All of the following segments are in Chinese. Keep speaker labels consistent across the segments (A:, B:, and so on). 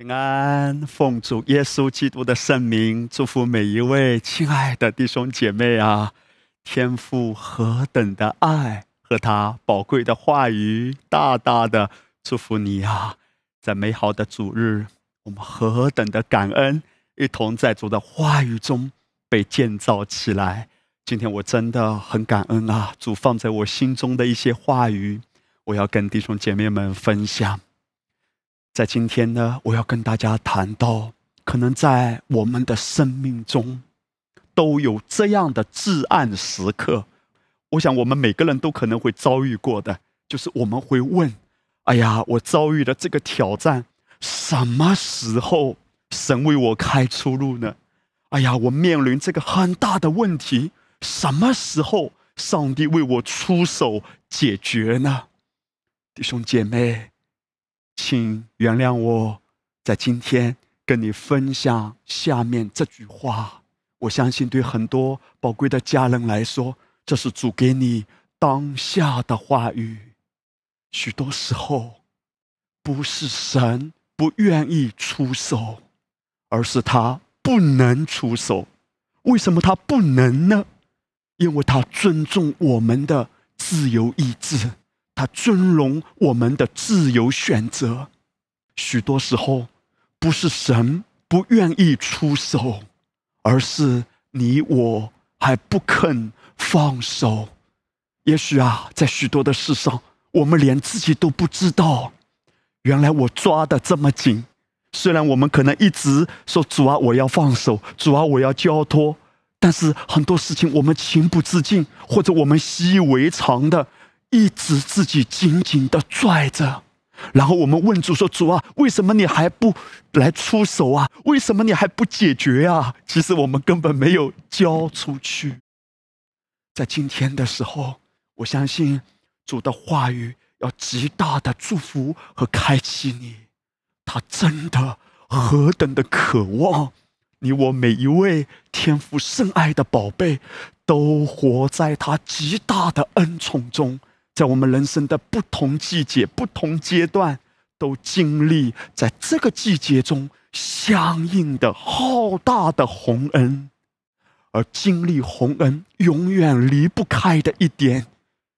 A: 平安，奉主耶稣基督的圣名，祝福每一位亲爱的弟兄姐妹啊！天父何等的爱和他宝贵的话语，大大的祝福你啊！在美好的主日，我们何等的感恩，一同在主的话语中被建造起来。今天我真的很感恩啊！主放在我心中的一些话语，我要跟弟兄姐妹们分享。在今天呢，我要跟大家谈到，可能在我们的生命中，都有这样的至暗时刻。我想，我们每个人都可能会遭遇过的，就是我们会问：“哎呀，我遭遇的这个挑战，什么时候神为我开出路呢？哎呀，我面临这个很大的问题，什么时候上帝为我出手解决呢？”弟兄姐妹。请原谅我，在今天跟你分享下面这句话。我相信，对很多宝贵的家人来说，这是主给你当下的话语。许多时候，不是神不愿意出手，而是他不能出手。为什么他不能呢？因为他尊重我们的自由意志。他尊荣我们的自由选择，许多时候不是神不愿意出手，而是你我还不肯放手。也许啊，在许多的事上，我们连自己都不知道，原来我抓的这么紧。虽然我们可能一直说主啊，我要放手，主啊，我要交托，但是很多事情我们情不自禁，或者我们习以为常的。一直自己紧紧的拽着，然后我们问主说：“主啊，为什么你还不来出手啊？为什么你还不解决啊？”其实我们根本没有交出去。在今天的时候，我相信主的话语要极大的祝福和开启你。他真的何等的渴望你我每一位天赋深爱的宝贝，都活在他极大的恩宠中。在我们人生的不同季节、不同阶段，都经历在这个季节中相应的浩大的洪恩，而经历洪恩永远离不开的一点，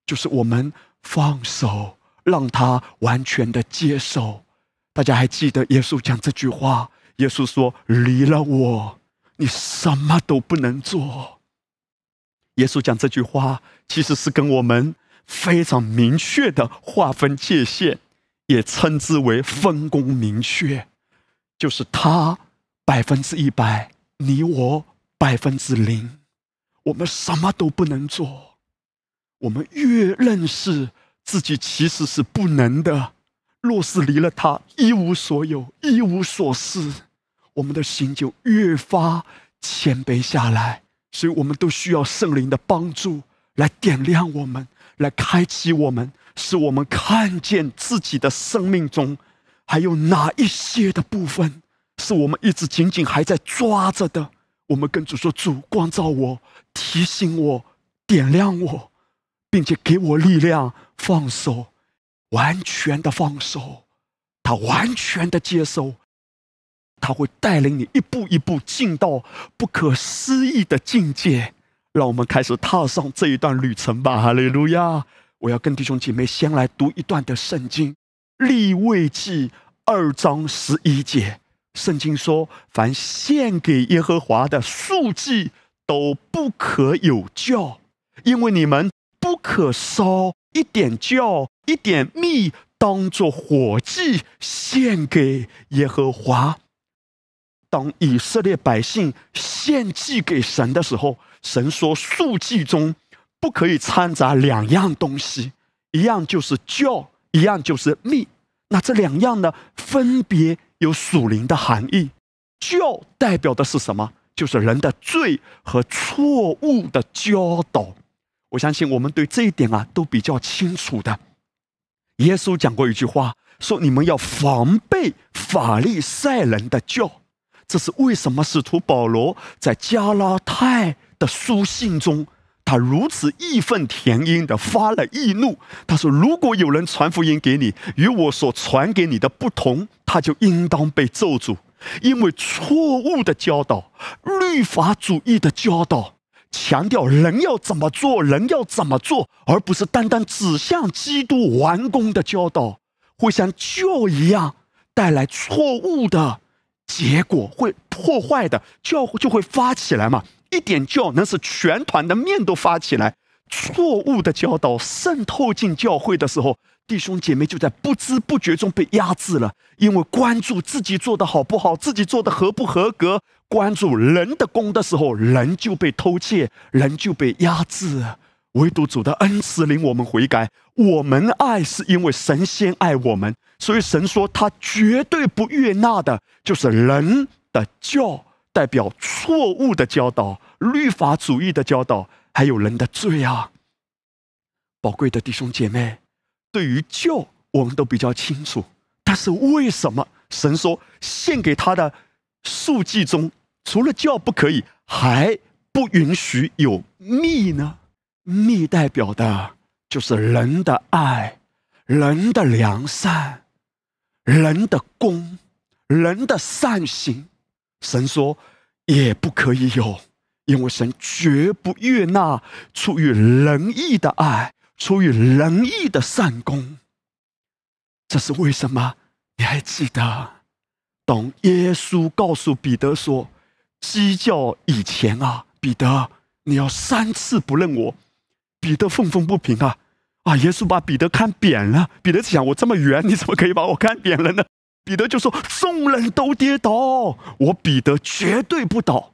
A: 就是我们放手，让他完全的接受。大家还记得耶稣讲这句话？耶稣说：“离了我，你什么都不能做。”耶稣讲这句话，其实是跟我们。非常明确的划分界限，也称之为分工明确，就是他百分之一百，你我百分之零，我们什么都不能做。我们越认识自己其实是不能的，若是离了他一无所有、一无所事，我们的心就越发谦卑下来。所以，我们都需要圣灵的帮助来点亮我们。来开启我们，使我们看见自己的生命中还有哪一些的部分，是我们一直紧紧还在抓着的。我们跟主说：“主光照我，提醒我，点亮我，并且给我力量，放手，完全的放手。他完全的接受，他会带领你一步一步进到不可思议的境界。”让我们开始踏上这一段旅程吧，哈利路亚！我要跟弟兄姐妹先来读一段的圣经，《立位记》二章十一节。圣经说：“凡献给耶和华的素祭，都不可有教，因为你们不可烧一点教、一点蜜，当做火祭献给耶和华。”当以色列百姓献祭给神的时候。神说：“数祭中不可以掺杂两样东西，一样就是教，一样就是密。那这两样呢，分别有属灵的含义。教代表的是什么？就是人的罪和错误的教导。我相信我们对这一点啊都比较清楚的。耶稣讲过一句话，说：你们要防备法利赛人的教。这是为什么？使徒保罗在加拉太。”的书信中，他如此义愤填膺的发了易怒。他说：“如果有人传福音给你，与我所传给你的不同，他就应当被咒诅，因为错误的教导、律法主义的教导，强调人要怎么做，人要怎么做，而不是单单指向基督完工的教导，会像旧一样带来错误的结果，会破坏的教就会发起来嘛。”一点教，那是全团的面都发起来。错误的教导渗透进教会的时候，弟兄姐妹就在不知不觉中被压制了。因为关注自己做的好不好，自己做的合不合格，关注人的功的时候，人就被偷窃，人就被压制。唯独主的恩慈令我们悔改。我们爱是因为神先爱我们，所以神说他绝对不悦纳的，就是人的教。代表错误的教导、律法主义的教导，还有人的罪啊！宝贵的弟兄姐妹，对于教我们都比较清楚，但是为什么神说献给他的数据中，除了教不可以，还不允许有密呢？密代表的就是人的爱、人的良善、人的功、人的善行。神说，也不可以有，因为神绝不悦纳出于仁义的爱，出于仁义的善功。这是为什么？你还记得，当耶稣告诉彼得说：“鸡叫以前啊，彼得，你要三次不认我。”彼得愤愤不平啊！啊，耶稣把彼得看扁了。彼得想：我这么圆，你怎么可以把我看扁了呢？彼得就说：“众人都跌倒，我彼得绝对不倒。”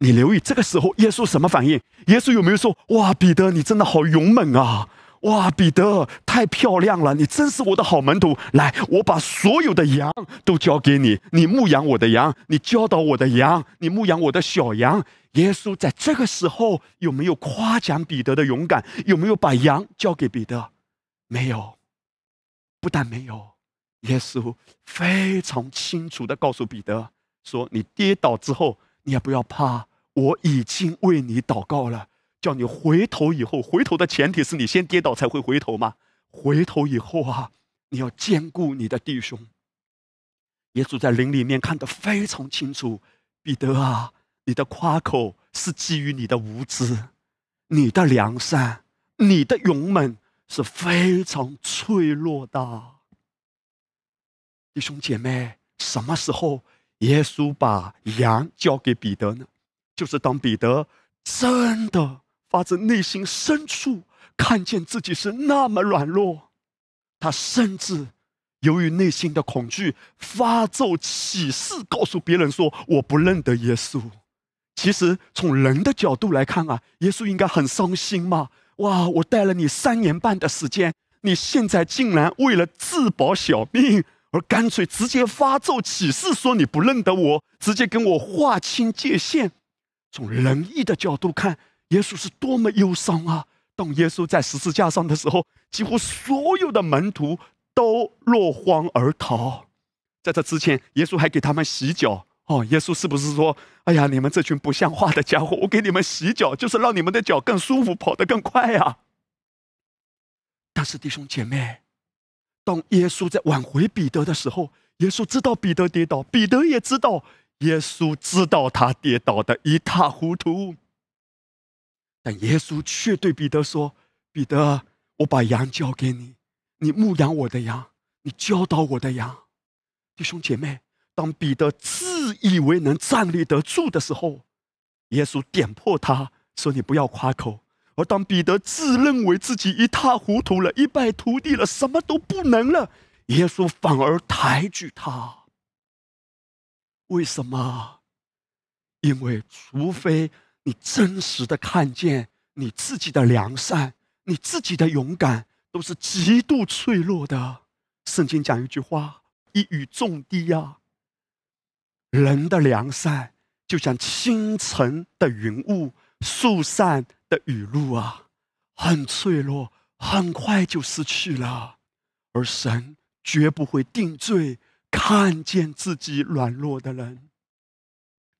A: 你留意这个时候，耶稣什么反应？耶稣有没有说：“哇，彼得，你真的好勇猛啊！哇，彼得太漂亮了，你真是我的好门徒。来，我把所有的羊都交给你，你牧养我的羊，你教导我的羊，你牧养我的小羊。”耶稣在这个时候有没有夸奖彼得的勇敢？有没有把羊交给彼得？没有，不但没有。耶稣非常清楚的告诉彼得说：“你跌倒之后，你也不要怕，我已经为你祷告了，叫你回头以后，回头的前提是你先跌倒才会回头嘛。回头以后啊，你要兼顾你的弟兄。”耶稣在灵里面看得非常清楚，彼得啊，你的夸口是基于你的无知，你的良善，你的勇猛是非常脆弱的。弟兄姐妹，什么时候耶稣把羊交给彼得呢？就是当彼得真的发自内心深处看见自己是那么软弱，他甚至由于内心的恐惧发咒起誓，告诉别人说：“我不认得耶稣。”其实从人的角度来看啊，耶稣应该很伤心嘛！哇，我带了你三年半的时间，你现在竟然为了自保小命！而干脆直接发咒起誓说你不认得我，直接跟我划清界限。从仁义的角度看，耶稣是多么忧伤啊！当耶稣在十字架上的时候，几乎所有的门徒都落荒而逃。在这之前，耶稣还给他们洗脚。哦，耶稣是不是说：“哎呀，你们这群不像话的家伙，我给你们洗脚，就是让你们的脚更舒服，跑得更快啊？”但是弟兄姐妹。当耶稣在挽回彼得的时候，耶稣知道彼得跌倒，彼得也知道耶稣知道他跌倒的一塌糊涂。但耶稣却对彼得说：“彼得，我把羊交给你，你牧养我的羊，你教导我的羊。”弟兄姐妹，当彼得自以为能站立得住的时候，耶稣点破他说：“你不要夸口。”而当彼得自认为自己一塌糊涂了、一败涂地了、什么都不能了，耶稣反而抬举他。为什么？因为除非你真实的看见你自己的良善、你自己的勇敢都是极度脆弱的。圣经讲一句话：“一语中的呀。”人的良善就像清晨的云雾，树散。的雨露啊，很脆弱，很快就失去了。而神绝不会定罪看见自己软弱的人。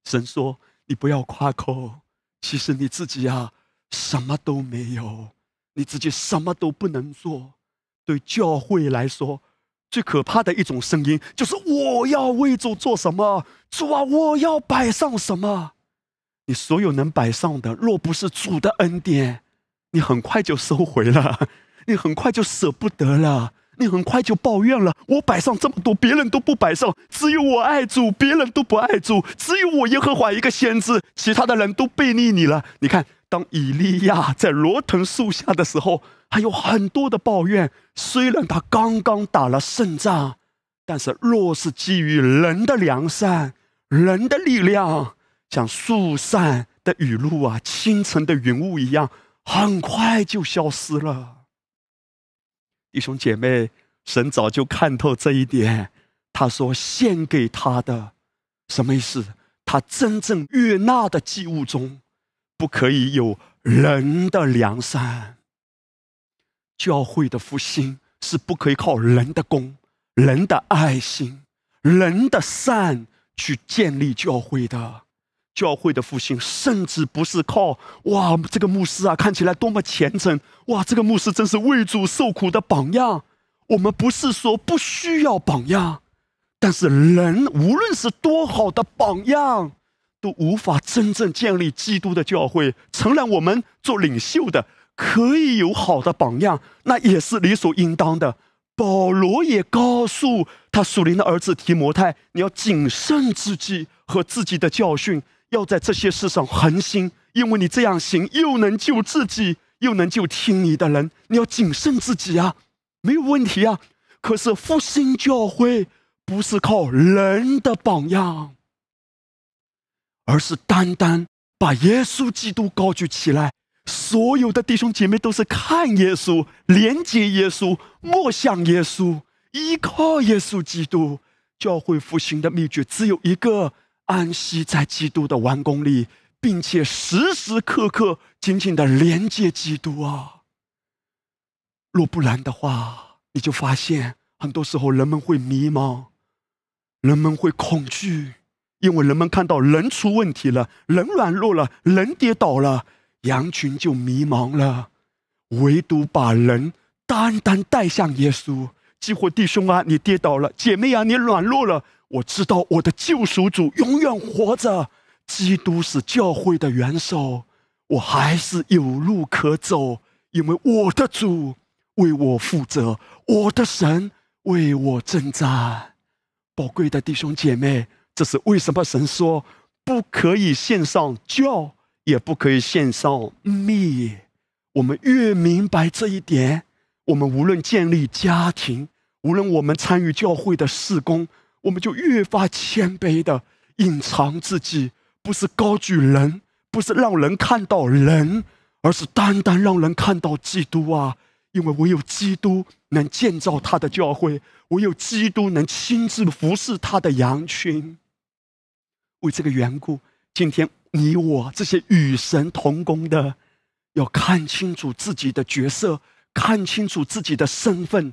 A: 神说：“你不要夸口，其实你自己啊，什么都没有，你自己什么都不能做。对教会来说，最可怕的一种声音就是我要为主做什么？主啊，我要摆上什么？你所有能摆上的，若不是主的恩典，你很快就收回了，你很快就舍不得了。你很快就抱怨了，我摆上这么多，别人都不摆上，只有我爱主，别人都不爱主，只有我耶和华一个先知，其他的人都背逆你了。你看，当以利亚在罗藤树下的时候，还有很多的抱怨。虽然他刚刚打了胜仗，但是若是基于人的良善、人的力量，像树上的雨露啊，清晨的云雾一样，很快就消失了。弟兄姐妹，神早就看透这一点。他说：“献给他的，什么意思？他真正悦纳的祭物中，不可以有人的良善。教会的复兴是不可以靠人的功、人的爱心、人的善去建立教会的。”教会的复兴，甚至不是靠哇，这个牧师啊，看起来多么虔诚哇！这个牧师真是为主受苦的榜样。我们不是说不需要榜样，但是人无论是多好的榜样，都无法真正建立基督的教会。承认我们做领袖的可以有好的榜样，那也是理所应当的。保罗也告诉他属灵的儿子提摩太，你要谨慎自己和自己的教训。要在这些事上恒心，因为你这样行，又能救自己，又能救听你的人。你要谨慎自己啊，没有问题啊。可是复兴教会不是靠人的榜样，而是单单把耶稣基督高举起来。所有的弟兄姐妹都是看耶稣、连接耶稣、默想耶稣、依靠耶稣基督。教会复兴的秘诀只有一个。安息在基督的完工里，并且时时刻刻紧紧的连接基督啊！若不然的话，你就发现很多时候人们会迷茫，人们会恐惧，因为人们看到人出问题了，人软弱了，人跌倒了，羊群就迷茫了。唯独把人单单带向耶稣，激活弟兄啊，你跌倒了；姐妹啊，你软弱了。我知道我的救赎主永远活着，基督是教会的元首，我还是有路可走，因为我的主为我负责，我的神为我征战。宝贵的弟兄姐妹，这是为什么神说不可以献上教，也不可以献上蜜。我们越明白这一点，我们无论建立家庭，无论我们参与教会的事工。我们就越发谦卑的隐藏自己，不是高举人，不是让人看到人，而是单单让人看到基督啊！因为唯有基督能建造他的教会，唯有基督能亲自服侍他的羊群。为这个缘故，今天你我这些与神同工的，要看清楚自己的角色，看清楚自己的身份，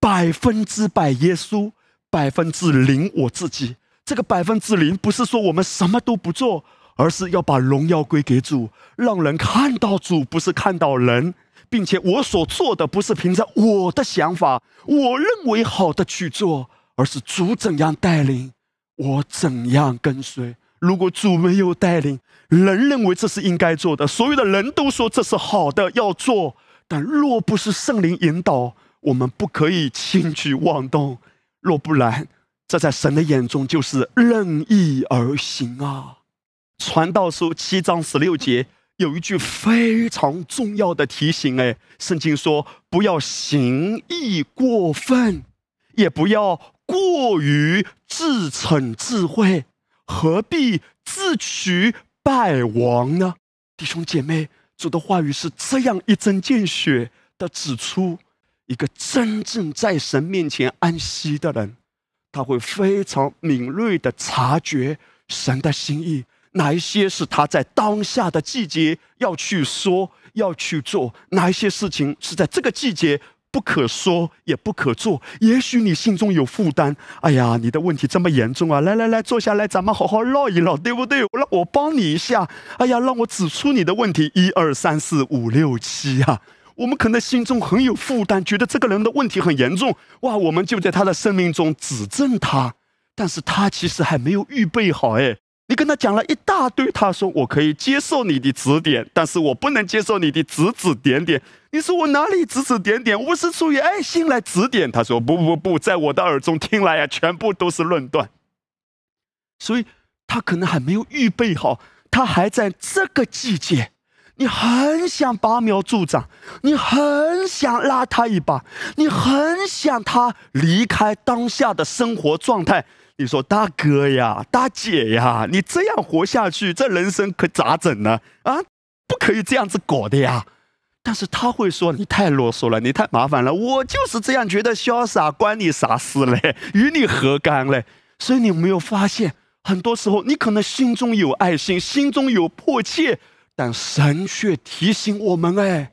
A: 百分之百耶稣。百分之零，我自己这个百分之零，不是说我们什么都不做，而是要把荣耀归给主，让人看到主，不是看到人，并且我所做的不是凭着我的想法，我认为好的去做，而是主怎样带领，我怎样跟随。如果主没有带领，人认为这是应该做的，所有的人都说这是好的要做，但若不是圣灵引导，我们不可以轻举妄动。若不然，这在神的眼中就是任意而行啊！传道书七章十六节有一句非常重要的提醒：哎，圣经说不要行义过分，也不要过于自逞智慧，何必自取败亡呢？弟兄姐妹，主的话语是这样一针见血的指出。一个真正在神面前安息的人，他会非常敏锐的察觉神的心意，哪一些是他在当下的季节要去说、要去做，哪一些事情是在这个季节不可说，也不可做。也许你心中有负担，哎呀，你的问题这么严重啊！来来来，坐下来，咱们好好唠一唠，对不对？让我帮你一下。哎呀，让我指出你的问题，一二三四五六七啊！我们可能心中很有负担，觉得这个人的问题很严重，哇！我们就在他的生命中指正他，但是他其实还没有预备好，哎。你跟他讲了一大堆，他说我可以接受你的指点，但是我不能接受你的指指点点。你说我哪里指指点点？我是出于爱心来指点。他说不不不，在我的耳中听来呀，全部都是论断。所以他可能还没有预备好，他还在这个季节，你很想拔苗助长，你很想拉他一把，你很想他离开当下的生活状态。你说大哥呀，大姐呀，你这样活下去，这人生可咋整呢？啊，不可以这样子搞的呀！但是他会说你太啰嗦了，你太麻烦了，我就是这样觉得潇洒，关你啥事嘞？与你何干嘞？所以你有没有发现，很多时候你可能心中有爱心，心中有迫切，但神却提醒我们：哎，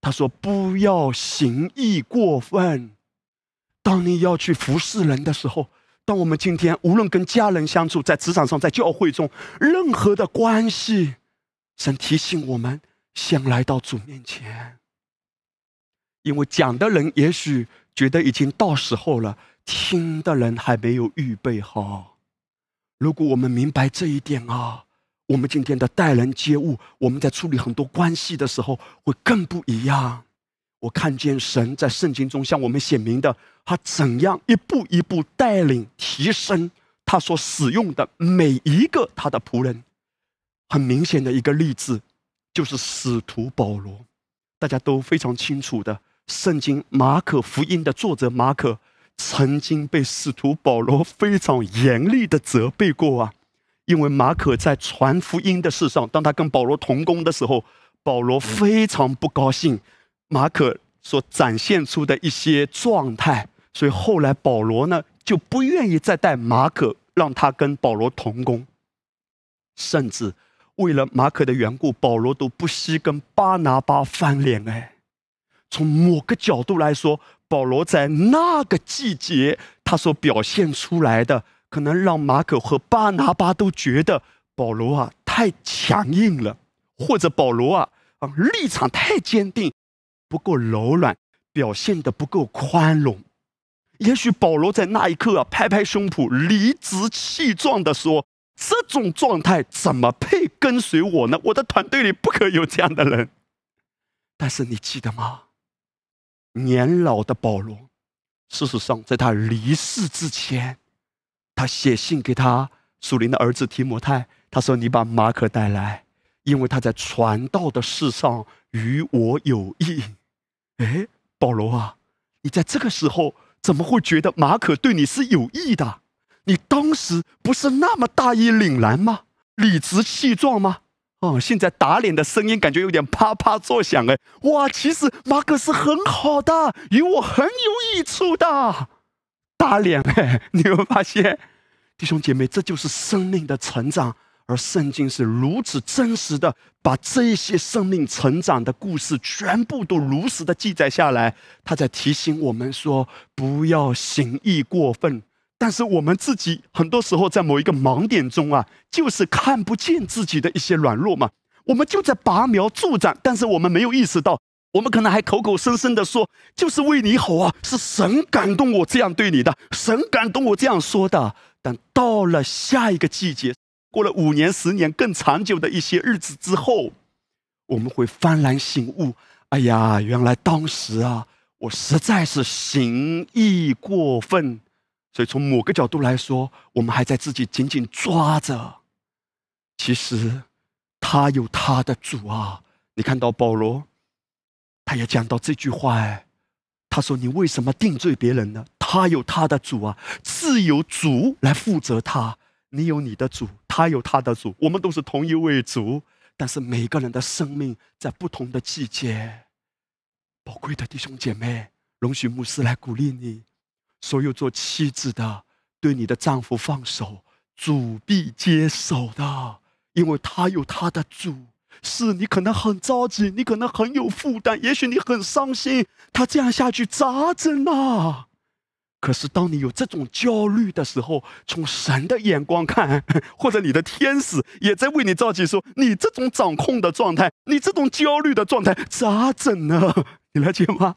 A: 他说不要行义过分。当你要去服侍人的时候。当我们今天无论跟家人相处，在职场上，在教会中，任何的关系，神提醒我们先来到主面前，因为讲的人也许觉得已经到时候了，听的人还没有预备好。如果我们明白这一点啊，我们今天的待人接物，我们在处理很多关系的时候，会更不一样。我看见神在圣经中向我们显明的，他怎样一步一步带领提升他所使用的每一个他的仆人。很明显的一个例子，就是使徒保罗。大家都非常清楚的，圣经马可福音的作者马可，曾经被使徒保罗非常严厉的责备过啊。因为马可在传福音的事上，当他跟保罗同工的时候，保罗非常不高兴。马可所展现出的一些状态，所以后来保罗呢就不愿意再带马可，让他跟保罗同工，甚至为了马可的缘故，保罗都不惜跟巴拿巴翻脸。哎，从某个角度来说，保罗在那个季节他所表现出来的，可能让马可和巴拿巴都觉得保罗啊太强硬了，或者保罗啊啊立场太坚定。不够柔软，表现的不够宽容。也许保罗在那一刻啊，拍拍胸脯，理直气壮的说：“这种状态怎么配跟随我呢？我的团队里不可有这样的人。”但是你记得吗？年老的保罗，事实上在他离世之前，他写信给他属灵的儿子提摩太，他说：“你把马可带来，因为他在传道的事上与我有益。”哎，保罗啊，你在这个时候怎么会觉得马可对你是有益的？你当时不是那么大义凛然吗？理直气壮吗？哦，现在打脸的声音感觉有点啪啪作响。哎，哇，其实马可是很好的，与我很有益处的。打脸哎，你会发现，弟兄姐妹，这就是生命的成长。而圣经是如此真实的，把这些生命成长的故事全部都如实的记载下来。他在提醒我们说：不要行义过分。但是我们自己很多时候在某一个盲点中啊，就是看不见自己的一些软弱嘛。我们就在拔苗助长，但是我们没有意识到，我们可能还口口声声的说：就是为你好啊，是神感动我这样对你的，神感动我这样说的。但到了下一个季节。过了五年、十年更长久的一些日子之后，我们会幡然醒悟：哎呀，原来当时啊，我实在是行义过分。所以从某个角度来说，我们还在自己紧紧抓着。其实他有他的主啊！你看到保罗，他也讲到这句话哎，他说：“你为什么定罪别人呢？他有他的主啊，自有主来负责他。”你有你的主，他有他的主，我们都是同一位主，但是每个人的生命在不同的季节。宝贵的弟兄姐妹，容许牧师来鼓励你：所有做妻子的，对你的丈夫放手，主必接手的，因为他有他的主。是你可能很着急，你可能很有负担，也许你很伤心。他这样下去咋整啊？可是当你有这种焦虑的时候，从神的眼光看，或者你的天使也在为你着急，说你这种掌控的状态，你这种焦虑的状态咋整呢？你了解吗？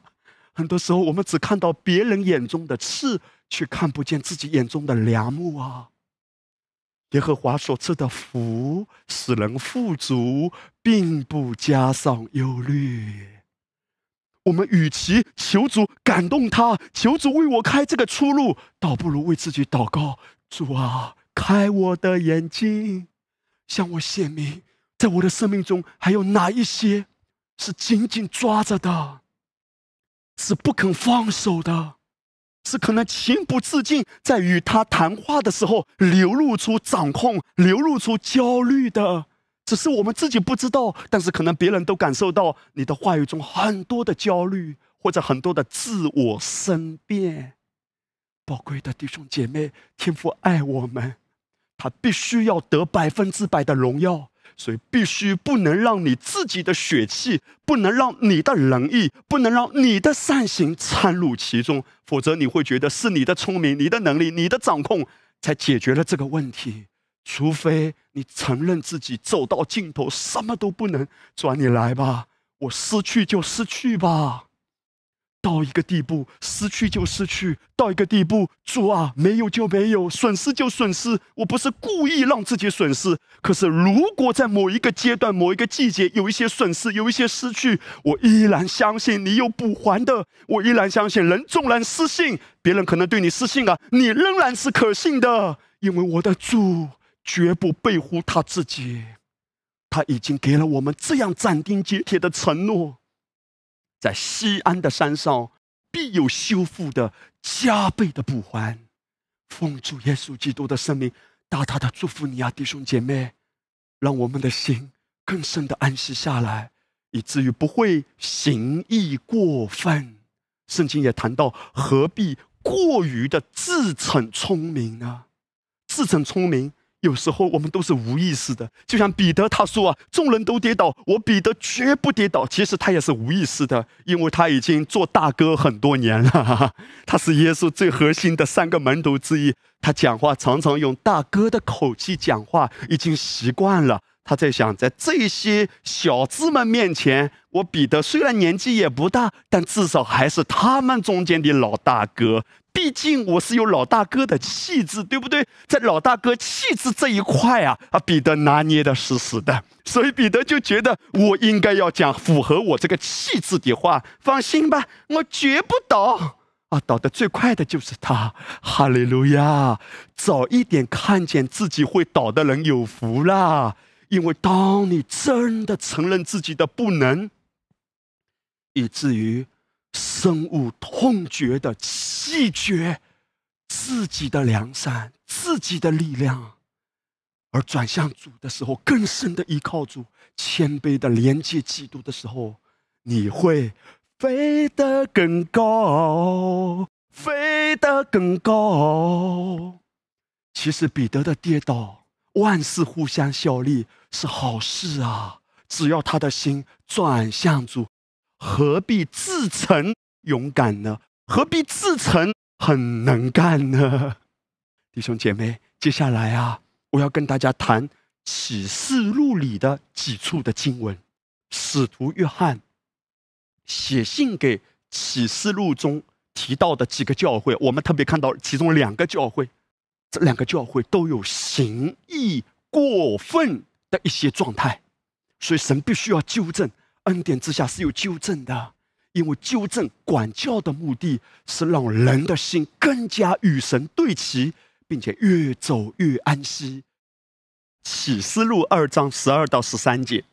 A: 很多时候我们只看到别人眼中的刺，却看不见自己眼中的良木啊。耶和华所赐的福使人富足，并不加上忧虑。我们与其求主感动他，求主为我开这个出路，倒不如为自己祷告：主啊，开我的眼睛，向我显明，在我的生命中还有哪一些是紧紧抓着的，是不肯放手的。是可能情不自禁在与他谈话的时候流露出掌控、流露出焦虑的，只是我们自己不知道，但是可能别人都感受到你的话语中很多的焦虑或者很多的自我申辩。宝贵的弟兄姐妹，天父爱我们，他必须要得百分之百的荣耀。所以必须不能让你自己的血气，不能让你的仁义，不能让你的善行掺入其中，否则你会觉得是你的聪明、你的能力、你的掌控才解决了这个问题。除非你承认自己走到尽头，什么都不能，转你来吧，我失去就失去吧。到一个地步，失去就失去；到一个地步，主啊，没有就没有，损失就损失。我不是故意让自己损失，可是如果在某一个阶段、某一个季节有一些损失、有一些失去，我依然相信你有补还的。我依然相信，人纵然失信，别人可能对你失信啊，你仍然是可信的，因为我的主绝不背乎他自己，他已经给了我们这样斩钉截铁的承诺。在西安的山上，必有修复的加倍的补还。奉主耶稣基督的生命，大大的祝福你啊，弟兄姐妹，让我们的心更深的安息下来，以至于不会行义过分。圣经也谈到，何必过于的自逞聪明呢？自逞聪明。有时候我们都是无意识的，就像彼得他说啊：“众人都跌倒，我彼得绝不跌倒。”其实他也是无意识的，因为他已经做大哥很多年了。他是耶稣最核心的三个门徒之一，他讲话常常用大哥的口气讲话，已经习惯了。他在想，在这些小子们面前，我彼得虽然年纪也不大，但至少还是他们中间的老大哥。毕竟我是有老大哥的气质，对不对？在老大哥气质这一块啊，啊，彼得拿捏的死死的，所以彼得就觉得我应该要讲符合我这个气质的话。放心吧，我绝不倒啊！倒的最快的就是他，哈利路亚！早一点看见自己会倒的人有福啦，因为当你真的承认自己的不能，以至于。深恶痛绝的弃绝自己的良善、自己的力量，而转向主的时候，更深的依靠主、谦卑的连接基督的时候，你会飞得更高，飞得更高。其实彼得的跌倒，万事互相效力，是好事啊！只要他的心转向主。何必自称勇敢呢？何必自称很能干呢？弟兄姐妹，接下来啊，我要跟大家谈启示录里的几处的经文。使徒约翰写信给启示录中提到的几个教会，我们特别看到其中两个教会，这两个教会都有行义过分的一些状态，所以神必须要纠正。恩典之下是有纠正的，因为纠正管教的目的是让人的心更加与神对齐，并且越走越安息。启示录二章十二到十三节，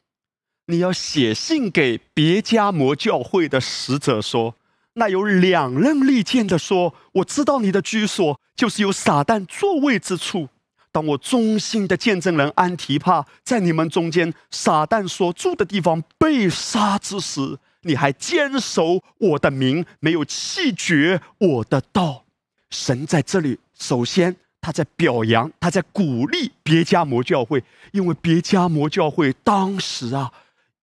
A: 你要写信给别家摩教会的使者说：“那有两刃利剑的说，我知道你的居所就是有撒旦座位之处。”当我忠心的见证人安提帕在你们中间撒旦所住的地方被杀之时，你还坚守我的名，没有弃绝我的道。神在这里首先他在表扬，他在鼓励别加摩教会，因为别加摩教会当时啊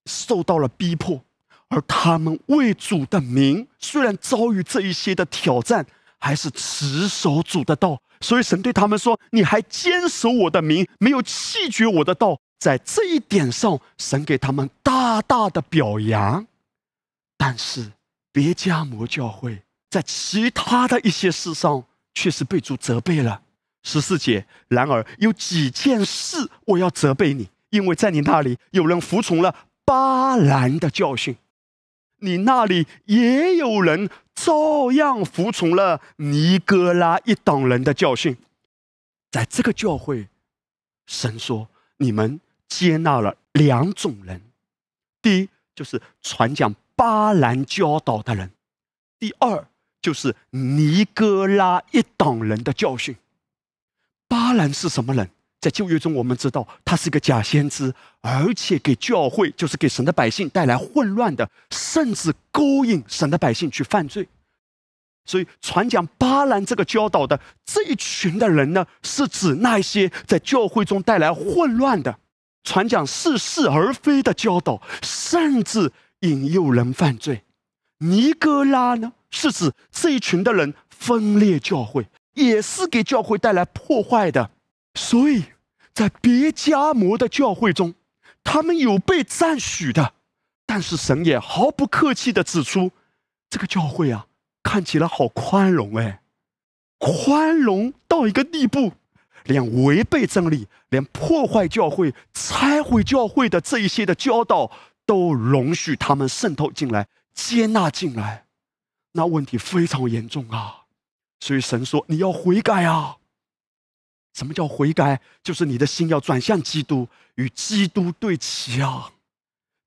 A: 受到了逼迫，而他们为主的名，虽然遭遇这一些的挑战，还是持守主的道。所以神对他们说：“你还坚守我的名，没有弃绝我的道。”在这一点上，神给他们大大的表扬。但是别加摩教会在其他的一些事上，却是被主责备了。十四节，然而有几件事我要责备你，因为在你那里有人服从了巴兰的教训，你那里也有人照样服从了尼哥拉一党人的教训。在这个教会，神说你们接纳了两种人，第一就是传讲巴兰教导的人，第二就是尼哥拉一党人的教训。巴兰是什么人？在旧约中，我们知道他是一个假先知，而且给教会，就是给神的百姓带来混乱的，甚至勾引神的百姓去犯罪。所以，传讲巴兰这个教导的这一群的人呢，是指那些在教会中带来混乱的，传讲似是而非的教导，甚至引诱人犯罪。尼哥拉呢，是指这一群的人分裂教会。也是给教会带来破坏的，所以在别加摩的教会中，他们有被赞许的，但是神也毫不客气的指出，这个教会啊，看起来好宽容哎，宽容到一个地步，连违背真理、连破坏教会、拆毁教会的这一些的教导，都容许他们渗透进来、接纳进来，那问题非常严重啊。所以神说：“你要悔改啊！什么叫悔改？就是你的心要转向基督，与基督对齐啊！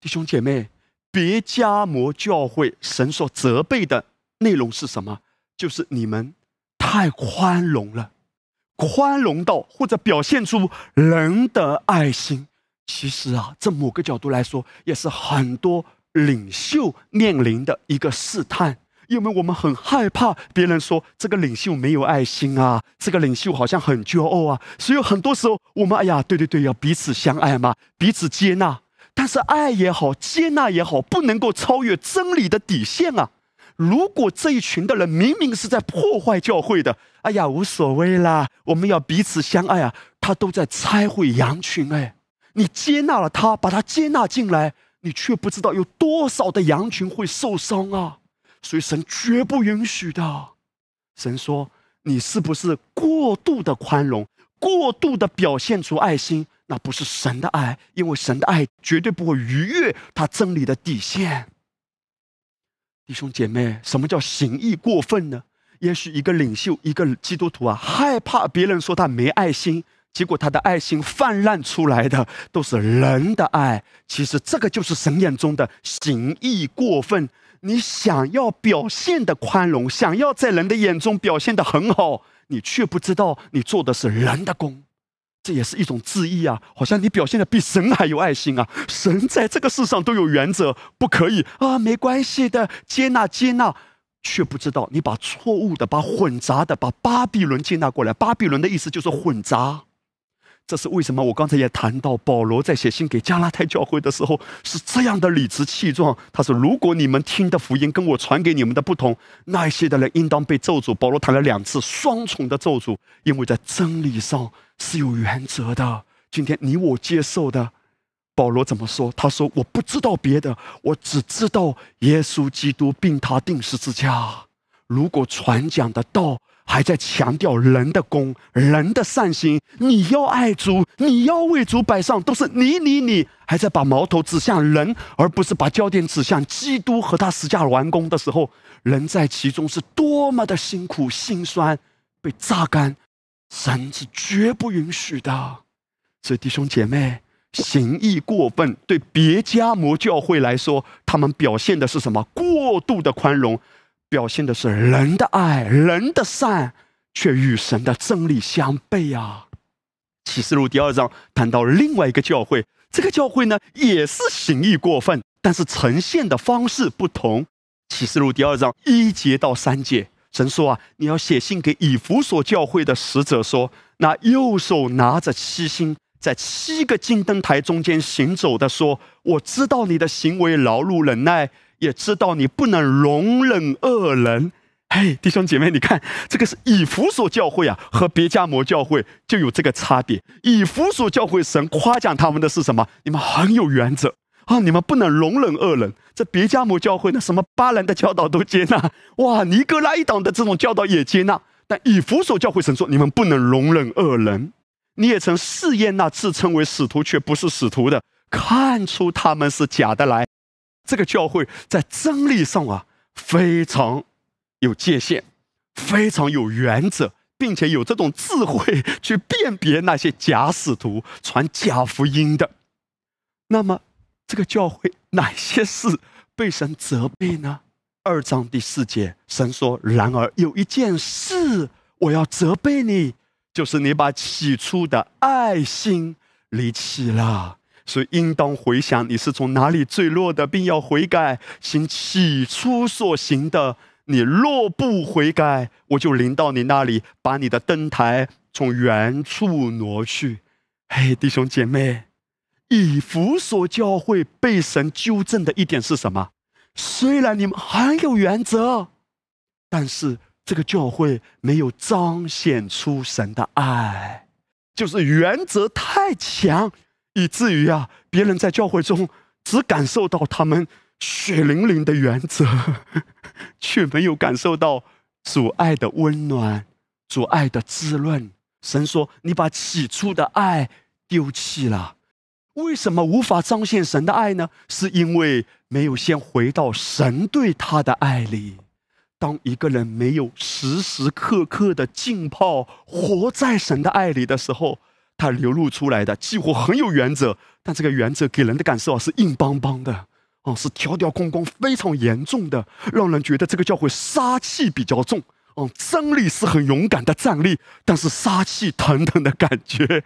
A: 弟兄姐妹，别加摩教会，神所责备的内容是什么？就是你们太宽容了，宽容到或者表现出人的爱心。其实啊，这某个角度来说，也是很多领袖面临的一个试探。”因为我们很害怕别人说这个领袖没有爱心啊，这个领袖好像很骄傲啊，所以很多时候我们哎呀，对对对，要彼此相爱嘛，彼此接纳。但是爱也好，接纳也好，不能够超越真理的底线啊。如果这一群的人明明是在破坏教会的，哎呀，无所谓啦，我们要彼此相爱啊，他都在拆毁羊群哎，你接纳了他，把他接纳进来，你却不知道有多少的羊群会受伤啊。所以神绝不允许的。神说：“你是不是过度的宽容，过度的表现出爱心？那不是神的爱，因为神的爱绝对不会逾越他真理的底线。”弟兄姐妹，什么叫行义过分呢？也许一个领袖，一个基督徒啊，害怕别人说他没爱心，结果他的爱心泛滥出来的都是人的爱。其实这个就是神眼中的行义过分。你想要表现的宽容，想要在人的眼中表现的很好，你却不知道你做的是人的工，这也是一种自义啊！好像你表现的比神还有爱心啊！神在这个世上都有原则，不可以啊，没关系的，接纳接纳，却不知道你把错误的、把混杂的、把巴比伦接纳过来。巴比伦的意思就是混杂。这是为什么？我刚才也谈到，保罗在写信给加拉太教会的时候是这样的理直气壮。他说：“如果你们听的福音跟我传给你们的不同，那些的人应当被咒诅。”保罗谈了两次双重的咒诅，因为在真理上是有原则的。今天你我接受的，保罗怎么说？他说：“我不知道别的，我只知道耶稣基督并他定十字架。如果传讲的道。”还在强调人的功、人的善行，你要爱主，你要为主摆上，都是你、你、你，还在把矛头指向人，而不是把焦点指向基督和他十架完工的时候，人在其中是多么的辛苦、心酸、被榨干，神是绝不允许的。所以弟兄姐妹，行义过分，对别家摩教会来说，他们表现的是什么？过度的宽容。表现的是人的爱、人的善，却与神的真理相悖啊！启示录第二章谈到另外一个教会，这个教会呢也是行义过分，但是呈现的方式不同。启示录第二章一节到三节神说啊，你要写信给以弗所教会的使者说，那右手拿着七星，在七个金灯台中间行走的说，我知道你的行为劳碌忍耐，也知道你不能容忍恶人。嘿，弟兄姐妹，你看这个是以弗所教会啊，和别加摩教会就有这个差别。以弗所教会神夸奖他们的是什么？你们很有原则啊，你们不能容忍恶人。这别加摩教会呢，什么巴兰的教导都接纳，哇，尼哥拉一党的这种教导也接纳。但以弗所教会神说，你们不能容忍恶人。你也曾试验那自称为使徒却不是使徒的，看出他们是假的来。这个教会在真理上啊，非常。有界限，非常有原则，并且有这种智慧去辨别那些假使徒传假福音的。那么，这个教会哪些事被神责备呢？二章第四节，神说：“然而有一件事我要责备你，就是你把起初的爱心离弃了。所以应当回想你是从哪里坠落的，并要悔改，行起初所行的。”你若不悔改，我就临到你那里，把你的灯台从原处挪去。嘿，弟兄姐妹，以弗所教会被神纠正的一点是什么？虽然你们很有原则，但是这个教会没有彰显出神的爱，就是原则太强，以至于啊，别人在教会中只感受到他们。血淋淋的原则，却没有感受到主爱的温暖、主爱的滋润。神说：“你把起初的爱丢弃了。”为什么无法彰显神的爱呢？是因为没有先回到神对他的爱里。当一个人没有时时刻刻的浸泡、活在神的爱里的时候，他流露出来的几乎很有原则，但这个原则给人的感受啊是硬邦邦的。哦，是条条框框非常严重的，让人觉得这个教会杀气比较重。哦，真理是很勇敢的站立，但是杀气腾腾的感觉。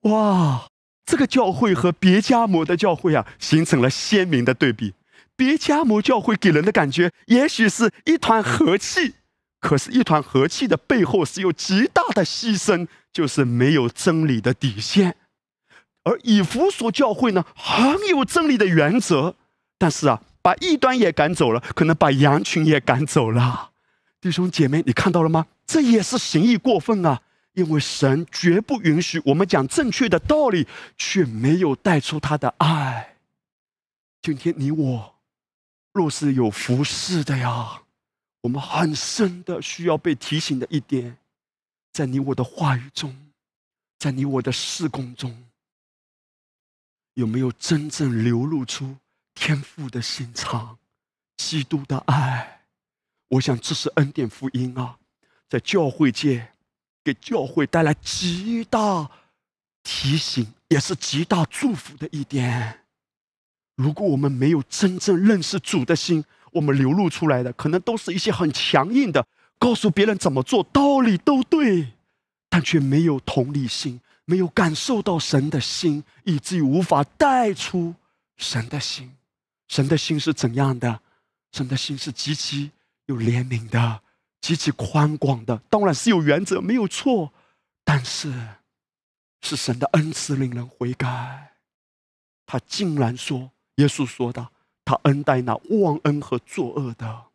A: 哇，这个教会和别加摩的教会啊，形成了鲜明的对比。别加摩教会给人的感觉也许是一团和气，可是，一团和气的背后是有极大的牺牲，就是没有真理的底线。而以弗所教会呢，很有真理的原则。但是啊，把异端也赶走了，可能把羊群也赶走了。弟兄姐妹，你看到了吗？这也是行义过分啊！因为神绝不允许我们讲正确的道理，却没有带出他的爱。今天你我若是有服侍的呀，我们很深的需要被提醒的一点，在你我的话语中，在你我的事工中，有没有真正流露出？天父的心肠，基督的爱，我想这是恩典福音啊，在教会界给教会带来极大提醒，也是极大祝福的一点。如果我们没有真正认识主的心，我们流露出来的可能都是一些很强硬的，告诉别人怎么做，道理都对，但却没有同理心，没有感受到神的心，以至于无法带出神的心。神的心是怎样的？神的心是极其有怜悯的，极其宽广的。当然是有原则，没有错。但是，是神的恩赐令人悔改。他竟然说，耶稣说的，他恩待那忘恩和作恶的。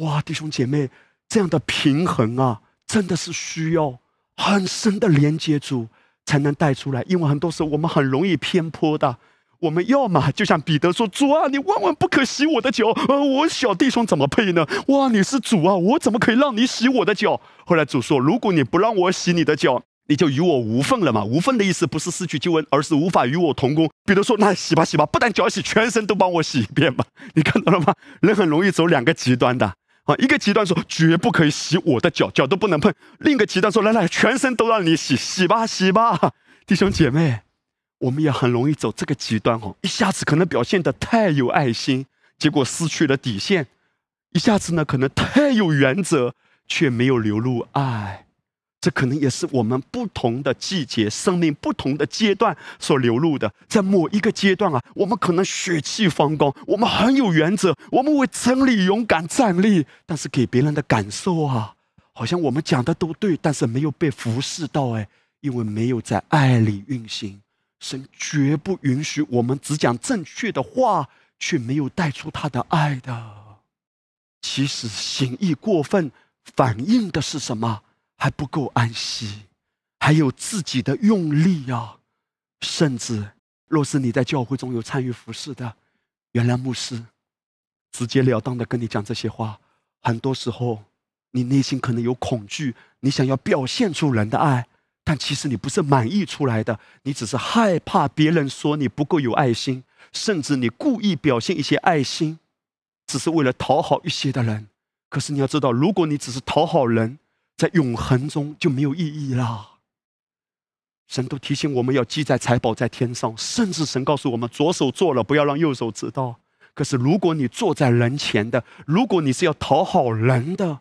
A: 哇，弟兄姐妹，这样的平衡啊，真的是需要很深的连接主才能带出来。因为很多时候我们很容易偏颇的。我们要么就像彼得说：“主啊，你万万不可洗我的脚，呃，我小弟兄怎么配呢？哇，你是主啊，我怎么可以让你洗我的脚？”后来主说：“如果你不让我洗你的脚，你就与我无份了嘛。无份的意思不是失去救恩，而是无法与我同工。”彼得说：“那洗吧，洗吧，不但脚洗，全身都帮我洗一遍吧。”你看到了吗？人很容易走两个极端的一个极端说绝不可以洗我的脚，脚都不能碰；另一个极端说来来，全身都让你洗，洗吧，洗吧，弟兄姐妹。我们也很容易走这个极端哦，一下子可能表现的太有爱心，结果失去了底线；一下子呢，可能太有原则，却没有流露爱。这可能也是我们不同的季节、生命不同的阶段所流露的。在某一个阶段啊，我们可能血气方刚，我们很有原则，我们为真理勇敢站立。但是给别人的感受啊，好像我们讲的都对，但是没有被服侍到哎，因为没有在爱里运行。神绝不允许我们只讲正确的话，却没有带出他的爱的。其实心意过分，反映的是什么？还不够安息，还有自己的用力啊！甚至，若是你在教会中有参与服侍的，原来牧师直截了当的跟你讲这些话，很多时候你内心可能有恐惧，你想要表现出人的爱，但其实你不是满意出来的，你只是害怕别人说你不够有爱心，甚至你故意表现一些爱心，只是为了讨好一些的人。可是你要知道，如果你只是讨好人，在永恒中就没有意义了。神都提醒我们要积在财宝在天上，甚至神告诉我们左手做了不要让右手知道。可是如果你坐在人前的，如果你是要讨好人的，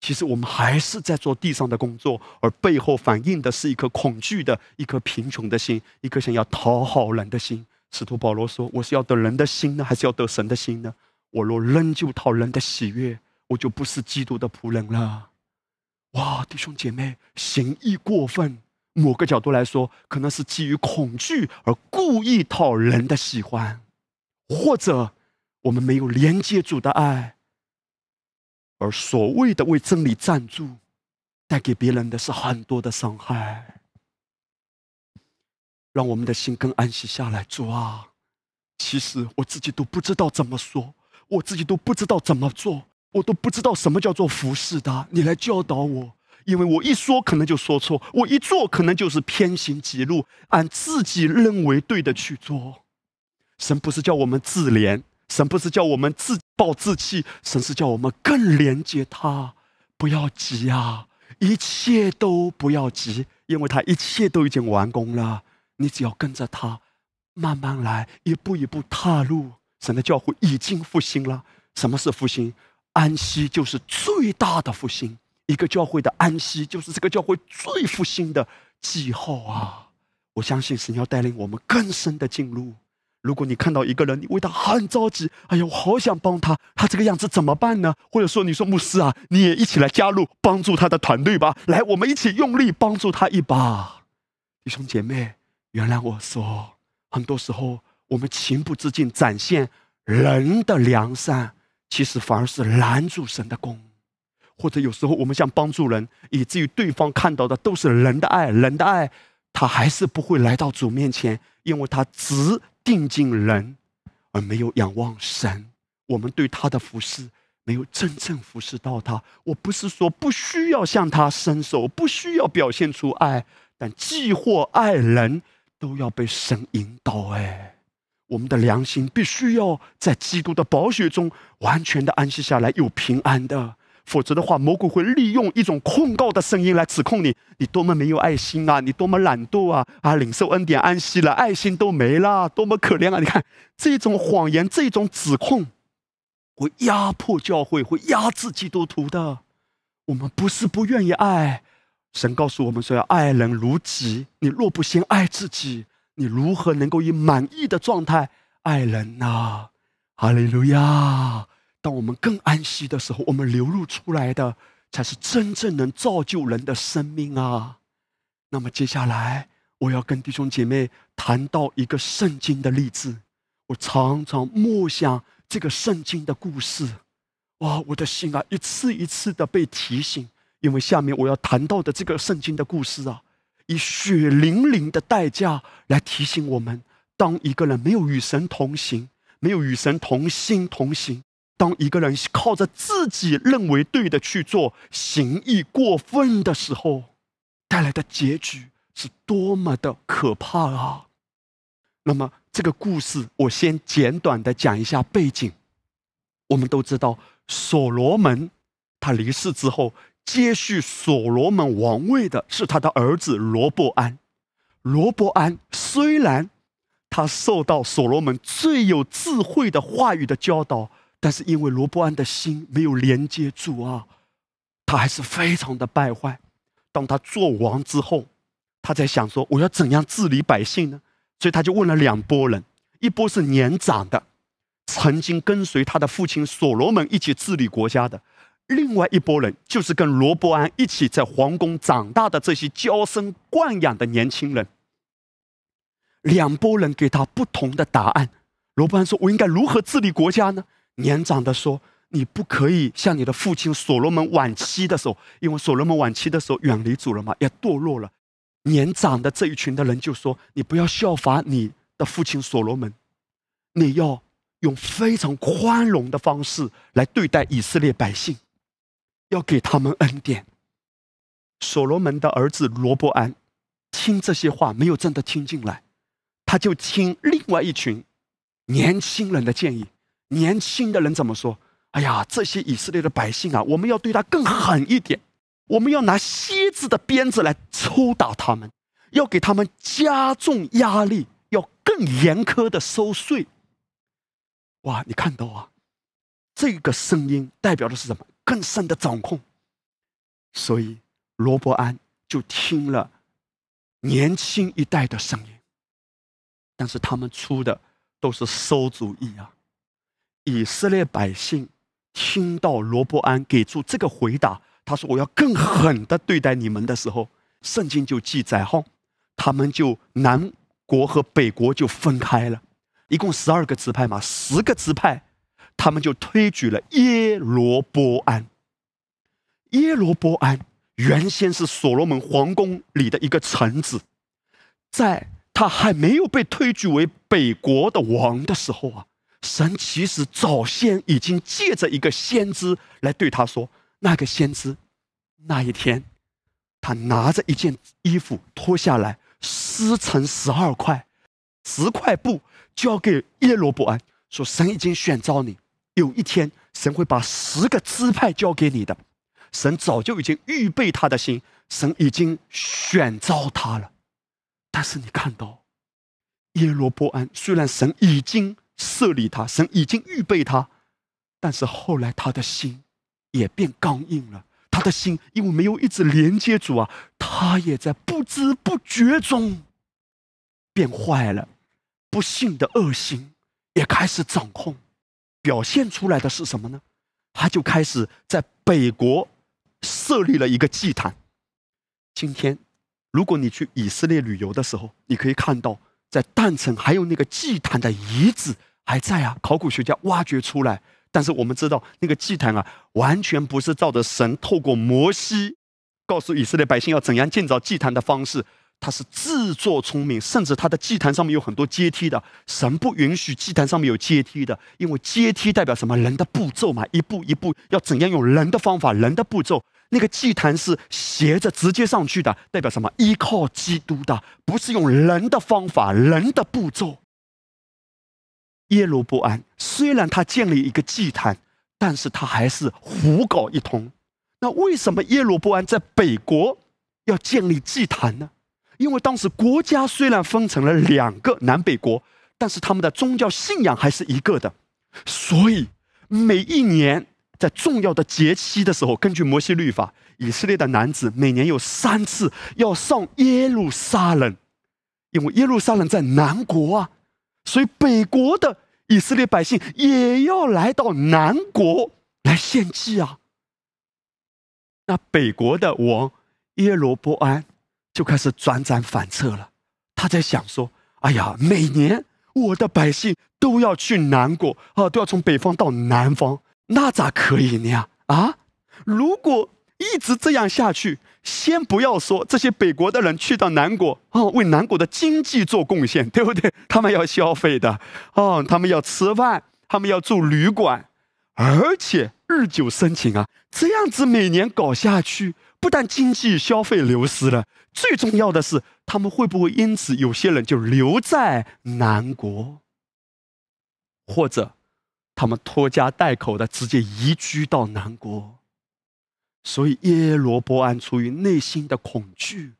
A: 其实我们还是在做地上的工作，而背后反映的是一颗恐惧的、一颗贫穷的心，一颗想要讨好人的心。使徒保罗说：“我是要得人的心呢，还是要得神的心呢？我若仍旧讨人的喜悦，我就不是基督的仆人了。”哇，弟兄姐妹，行义过分，某个角度来说，可能是基于恐惧而故意讨人的喜欢，或者我们没有连接主的爱，而所谓的为真理站住，带给别人的是很多的伤害。让我们的心更安息下来，主啊，其实我自己都不知道怎么说，我自己都不知道怎么做。我都不知道什么叫做服侍的，你来教导我，因为我一说可能就说错，我一做可能就是偏行己路，按自己认为对的去做。神不是叫我们自怜，神不是叫我们自暴自弃，神是叫我们更连接他。不要急啊，一切都不要急，因为他一切都已经完工了，你只要跟着他，慢慢来，一步一步踏入。神的教会已经复兴了。什么是复兴？安息就是最大的复兴，一个教会的安息就是这个教会最复兴的记号啊！我相信神要带领我们更深的进入。如果你看到一个人，你为他很着急，哎呀，我好想帮他，他这个样子怎么办呢？或者说，你说牧师啊，你也一起来加入帮助他的团队吧，来，我们一起用力帮助他一把。弟兄姐妹，原谅我说，很多时候我们情不自禁展现人的良善。其实反而是拦住神的功，或者有时候我们想帮助人，以至于对方看到的都是人的爱，人的爱，他还是不会来到主面前，因为他只定睛人，而没有仰望神。我们对他的服侍没有真正服侍到他。我不是说不需要向他伸手，不需要表现出爱，但既或爱人，都要被神引导。哎。我们的良心必须要在基督的宝血中完全的安息下来，有平安的。否则的话，魔鬼会利用一种控告的声音来指控你：你多么没有爱心啊！你多么懒惰啊！啊，领受恩典安息了，爱心都没了，多么可怜啊！你看这种谎言，这种指控，会压迫教会，会压制基督徒的。我们不是不愿意爱，神告诉我们说要爱人如己。你若不先爱自己。你如何能够以满意的状态爱人呢？哈利路亚！当我们更安息的时候，我们流露出来的才是真正能造就人的生命啊！那么接下来，我要跟弟兄姐妹谈到一个圣经的例子。我常常默想这个圣经的故事，哇，我的心啊，一次一次的被提醒，因为下面我要谈到的这个圣经的故事啊。以血淋淋的代价来提醒我们：当一个人没有与神同行，没有与神同心同行，当一个人靠着自己认为对的去做，行义过分的时候，带来的结局是多么的可怕啊！那么，这个故事我先简短的讲一下背景。我们都知道，所罗门他离世之后。接续所罗门王位的是他的儿子罗伯安。罗伯安虽然他受到所罗门最有智慧的话语的教导，但是因为罗伯安的心没有连接住啊，他还是非常的败坏。当他做王之后，他在想说：“我要怎样治理百姓呢？”所以他就问了两拨人：一波是年长的，曾经跟随他的父亲所罗门一起治理国家的；另外一拨人就是跟罗伯安一起在皇宫长大的这些娇生惯养的年轻人。两拨人给他不同的答案。罗伯安说：“我应该如何治理国家呢？”年长的说：“你不可以像你的父亲所罗门晚期的时候，因为所罗门晚期的时候远离主了嘛，也堕落了。”年长的这一群的人就说：“你不要效法你的父亲所罗门，你要用非常宽容的方式来对待以色列百姓，要给他们恩典。”所罗门的儿子罗伯安听这些话没有真的听进来，他就听另外一群年轻人的建议。年轻的人怎么说？哎呀，这些以色列的百姓啊，我们要对他更狠一点。我们要拿蝎子的鞭子来抽打他们，要给他们加重压力，要更严苛的收税。哇，你看到啊，这个声音代表的是什么？更深的掌控。所以罗伯安就听了年轻一代的声音，但是他们出的都是馊主意啊！以色列百姓听到罗伯安给出这个回答。他说：“我要更狠的对待你们的时候，圣经就记载后，他们就南国和北国就分开了，一共十二个支派嘛，十个支派，他们就推举了耶罗波安。耶罗波安原先是所罗门皇宫里的一个臣子，在他还没有被推举为北国的王的时候啊，神其实早先已经借着一个先知来对他说。”那个先知，那一天，他拿着一件衣服脱下来，撕成十二块，十块布交给耶罗伯安，说：“神已经选召你，有一天神会把十个支派交给你的。神早就已经预备他的心，神已经选召他了。但是你看到耶罗波安，虽然神已经设立他，神已经预备他，但是后来他的心。”也变刚硬了，他的心因为没有一直连接主啊，他也在不知不觉中变坏了，不幸的恶心也开始掌控，表现出来的是什么呢？他就开始在北国设立了一个祭坛。今天，如果你去以色列旅游的时候，你可以看到在诞城还有那个祭坛的遗址还在啊，考古学家挖掘出来。但是我们知道，那个祭坛啊，完全不是照着神透过摩西告诉以色列百姓要怎样建造祭坛的方式，他是自作聪明，甚至他的祭坛上面有很多阶梯的。神不允许祭坛上面有阶梯的，因为阶梯代表什么？人的步骤嘛，一步一步要怎样用人的方法、人的步骤。那个祭坛是斜着直接上去的，代表什么？依靠基督的，不是用人的方法、人的步骤。耶罗波安虽然他建立一个祭坛，但是他还是胡搞一通。那为什么耶罗波安在北国要建立祭坛呢？因为当时国家虽然分成了两个南北国，但是他们的宗教信仰还是一个的。所以每一年在重要的节期的时候，根据摩西律法，以色列的男子每年有三次要上耶路撒冷，因为耶路撒冷在南国啊。所以，北国的以色列百姓也要来到南国来献祭啊。那北国的王耶罗波安就开始转转反侧了。他在想说：“哎呀，每年我的百姓都要去南国啊，都要从北方到南方，那咋可以呢？啊，如果一直这样下去。”先不要说这些北国的人去到南国哦，为南国的经济做贡献，对不对？他们要消费的哦，他们要吃饭，他们要住旅馆，而且日久生情啊，这样子每年搞下去，不但经济消费流失了，最重要的是，他们会不会因此有些人就留在南国，或者他们拖家带口的直接移居到南国？所以耶罗波安出于内心的恐惧，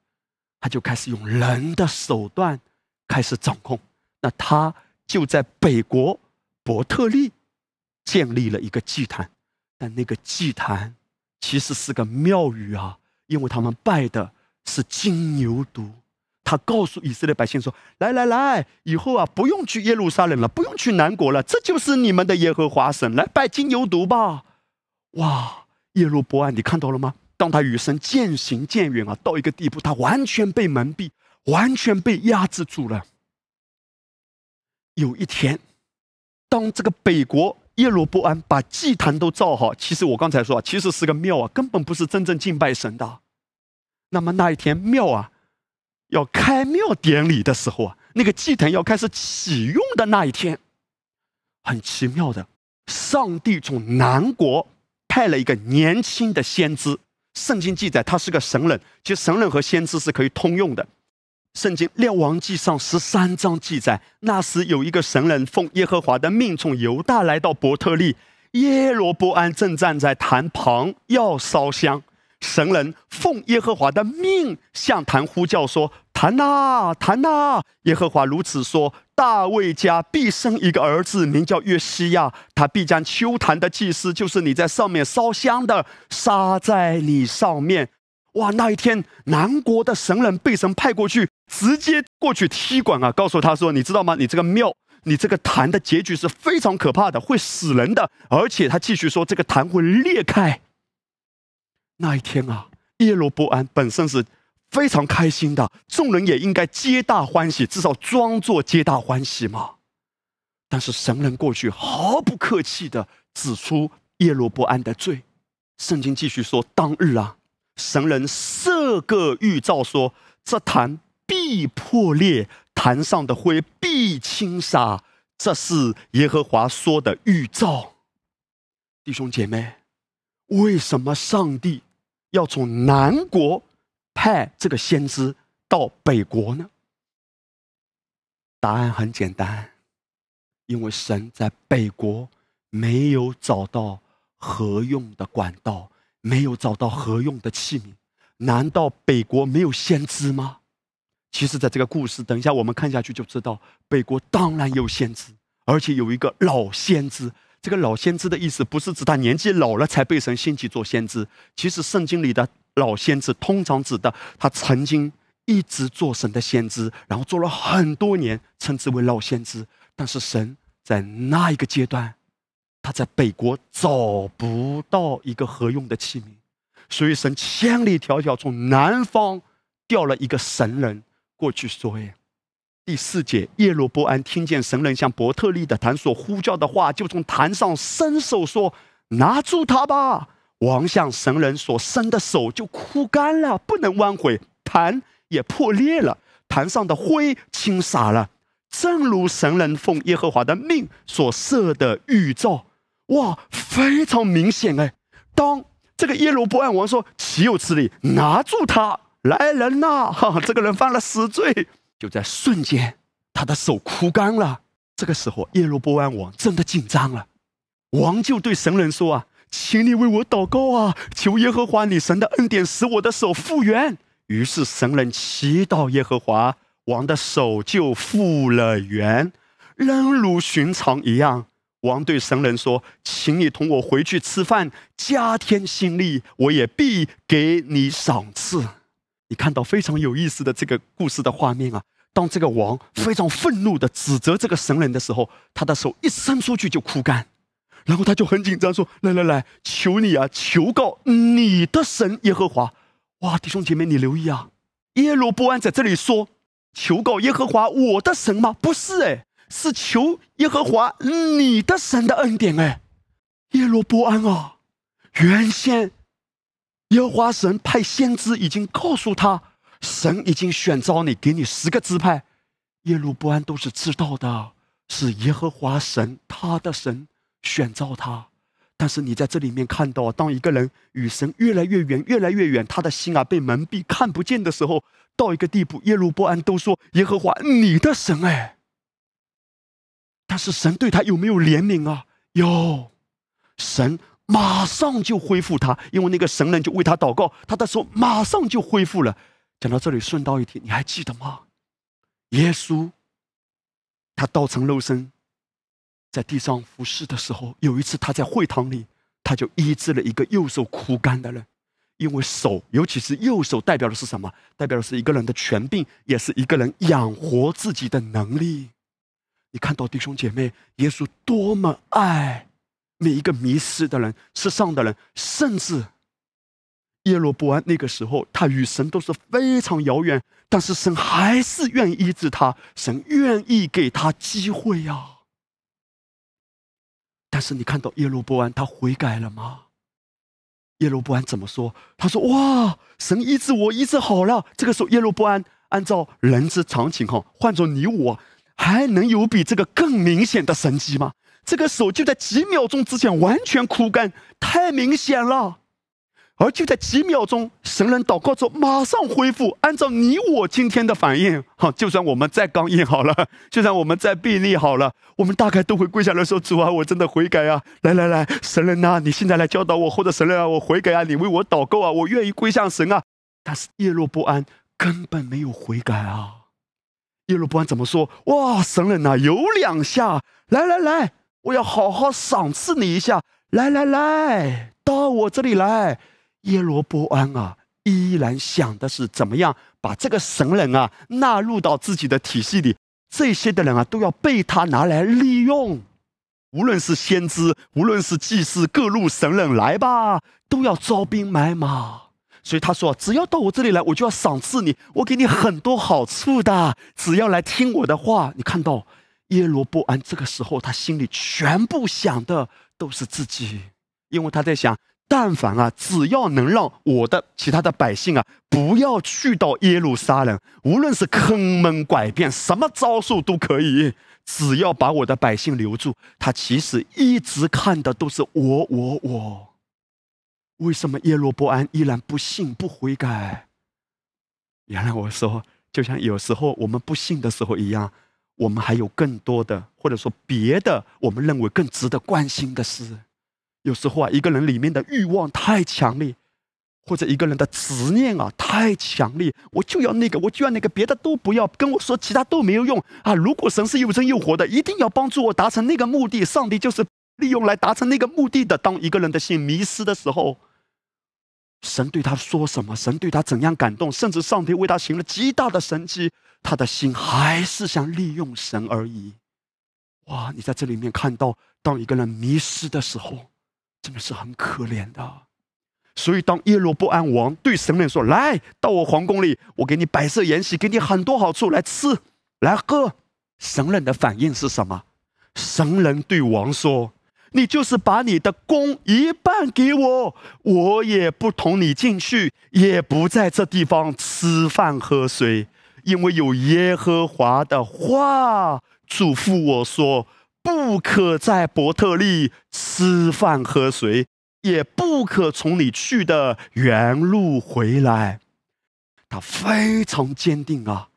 A: 他就开始用人的手段开始掌控。那他就在北国伯特利建立了一个祭坛，但那个祭坛其实是个庙宇啊，因为他们拜的是金牛犊。他告诉以色列百姓说：“来来来，以后啊，不用去耶路撒冷了，不用去南国了，这就是你们的耶和华神，来拜金牛犊吧。”哇，耶路伯安，你看到了吗？当他与神渐行渐远啊，到一个地步，他完全被蒙蔽，完全被压制住了。有一天，当这个北国耶罗伯安把祭坛都造好，其实我刚才说，其实是个庙啊，根本不是真正敬拜神的。那么那一天庙啊，要开庙典礼的时候啊，那个祭坛要开始启用的那一天，很奇妙的，上帝从南国派了一个年轻的先知。圣经记载他是个神人，其实神人和先知是可以通用的。圣经列王记上十三章记载，那时有一个神人奉耶和华的命从犹大来到伯特利，耶罗波安正站在坛旁要烧香。神人奉耶和华的命向坛呼叫说：“坛呐，坛呐！”耶和华如此说：“大卫家必生一个儿子，名叫约西亚，他必将秋坛的祭司，就是你在上面烧香的，杀在你上面。”哇！那一天，南国的神人被神派过去，直接过去踢馆啊！告诉他说：“你知道吗？你这个庙，你这个坛的结局是非常可怕的，会死人的。而且他继续说，这个坛会裂开。”那一天啊，耶罗波安本身是非常开心的，众人也应该皆大欢喜，至少装作皆大欢喜嘛。但是神人过去毫不客气的指出耶罗波安的罪。圣经继续说：“当日啊。”神人设个预兆，说这坛必破裂，坛上的灰必倾洒。这是耶和华说的预兆。弟兄姐妹，为什么上帝要从南国派这个先知到北国呢？答案很简单，因为神在北国没有找到合用的管道。没有找到合用的器皿，难道北国没有先知吗？其实，在这个故事，等一下我们看下去就知道，北国当然有先知，而且有一个老先知。这个老先知的意思，不是指他年纪老了才被神兴起做先知。其实，圣经里的老先知通常指的他曾经一直做神的先知，然后做了很多年，称之为老先知。但是，神在那一个阶段。他在北国找不到一个合用的器皿，所以神千里迢迢从南方调了一个神人过去说：“耶。”第四节，耶罗波安听见神人向伯特利的坛所呼叫的话，就从坛上伸手说：“拿住他吧！”王向神人所伸的手就枯干了，不能弯回，坛也破裂了，坛上的灰倾洒了，正如神人奉耶和华的命所设的预兆。哇，非常明显哎！当这个耶罗波安王说“岂有此理”，拿住他来人呐！哈哈，这个人犯了死罪，就在瞬间，他的手枯干了。这个时候，耶罗波安王真的紧张了，王就对神人说：“啊，请你为我祷告啊，求耶和华你神的恩典，使我的手复原。”于是神人祈祷耶和华，王的手就复了原，仍如寻常一样。王对神人说：“请你同我回去吃饭，加添心力，我也必给你赏赐。”你看到非常有意思的这个故事的画面啊！当这个王非常愤怒的指责这个神人的时候，他的手一伸出去就枯干，然后他就很紧张说：“来来来，求你啊，求告你的神耶和华！”哇，弟兄姐妹，你留意啊，耶罗波安在这里说：“求告耶和华我的神吗？”不是哎。是求耶和华你的神的恩典哎，耶罗波安啊，原先耶和华神派先知已经告诉他，神已经选召你，给你十个支派，耶罗波安都是知道的，是耶和华神他的神选召他。但是你在这里面看到，当一个人与神越来越远，越来越远，他的心啊被蒙蔽，看不见的时候，到一个地步，耶路波安都说耶和华你的神哎。但是神对他有没有怜悯啊？有，神马上就恢复他，因为那个神人就为他祷告，他的手马上就恢复了。讲到这里，顺道一提，你还记得吗？耶稣他道成肉身，在地上服侍的时候，有一次他在会堂里，他就医治了一个右手枯干的人。因为手，尤其是右手，代表的是什么？代表的是一个人的权柄，也是一个人养活自己的能力。你看到弟兄姐妹，耶稣多么爱每一个迷失的人、世上的人，甚至耶罗伯安那个时候，他与神都是非常遥远，但是神还是愿意医治他，神愿意给他机会呀。但是你看到耶罗伯安，他悔改了吗？耶罗伯安怎么说？他说：“哇，神医治我，医治好了。”这个时候，耶罗伯安按照人之常情，哈，换做你我，还能有比这个更明显的神迹吗？这个手就在几秒钟之前完全枯干，太明显了。而就在几秒钟，神人祷告之后马上恢复。按照你我今天的反应，哈，就算我们再刚硬好了，就算我们再臂力好了，我们大概都会跪下来说：“主啊，我真的悔改啊！来来来，神人呐，你现在来教导我，或者神人啊，我悔改啊，你为我祷告啊，我愿意归向神啊。”但是叶落不安根本没有悔改啊！叶落不安怎么说？哇，神人呐，有两下，来来来，我要好好赏赐你一下，来来来，到我这里来。耶罗波安啊，依然想的是怎么样把这个神人啊纳入到自己的体系里。这些的人啊，都要被他拿来利用。无论是先知，无论是祭司，各路神人来吧，都要招兵买马。所以他说：“只要到我这里来，我就要赏赐你，我给你很多好处的。只要来听我的话。”你看到耶罗波安这个时候，他心里全部想的都是自己，因为他在想。但凡啊，只要能让我的其他的百姓啊，不要去到耶路撒冷，无论是坑蒙拐骗，什么招数都可以，只要把我的百姓留住。他其实一直看的都是我，我，我。为什么耶罗波安依然不信不悔改？原来我说，就像有时候我们不信的时候一样，我们还有更多的，或者说别的，我们认为更值得关心的事。有时候啊，一个人里面的欲望太强烈，或者一个人的执念啊太强烈，我就要那个，我就要那个，别的都不要，跟我说其他都没有用啊！如果神是又真又活的，一定要帮助我达成那个目的。上帝就是利用来达成那个目的的。当一个人的心迷失的时候，神对他说什么？神对他怎样感动？甚至上帝为他行了极大的神迹，他的心还是想利用神而已。哇！你在这里面看到，当一个人迷失的时候。真的是很可怜的，所以当耶罗波安王对神人说：“来到我皇宫里，我给你摆设筵席，给你很多好处，来吃，来喝。”神人的反应是什么？神人对王说：“你就是把你的宫一半给我，我也不同你进去，也不在这地方吃饭喝水，因为有耶和华的话嘱咐我说。”不可在伯特利吃饭喝水，也不可从你去的原路回来。他非常坚定啊！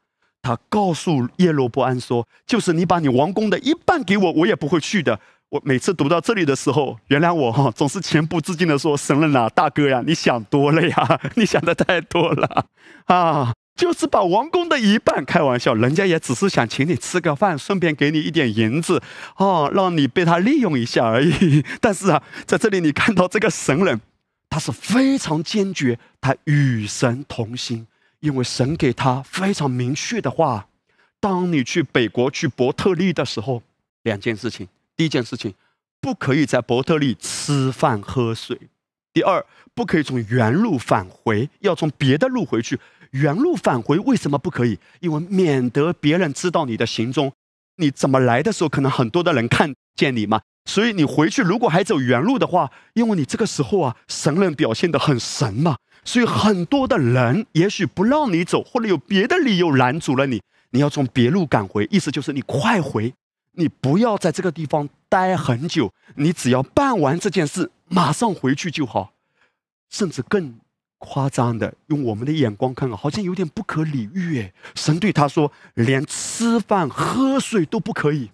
A: 他告诉耶罗伯安说：“就是你把你王宫的一半给我，我也不会去的。”我每次读到这里的时候，原谅我哈，总是情不自禁的说：“神人啊，大哥呀，你想多了呀，你想的太多了 啊！”就是把王宫的一半，开玩笑，人家也只是想请你吃个饭，顺便给你一点银子，哦，让你被他利用一下而已。但是啊，在这里你看到这个神人，他是非常坚决，他与神同心，因为神给他非常明确的话：，当你去北国去伯特利的时候，两件事情，第一件事情，不可以在伯特利吃饭喝水；，第二，不可以从原路返回，要从别的路回去。原路返回为什么不可以？因为免得别人知道你的行踪，你怎么来的时候，可能很多的人看见你嘛。所以你回去如果还走原路的话，因为你这个时候啊，神人表现的很神嘛，所以很多的人也许不让你走，或者有别的理由拦阻了你，你要从别路赶回。意思就是你快回，你不要在这个地方待很久，你只要办完这件事，马上回去就好，甚至更。夸张的，用我们的眼光看，好像有点不可理喻。哎，神对他说：“连吃饭喝水都不可以。”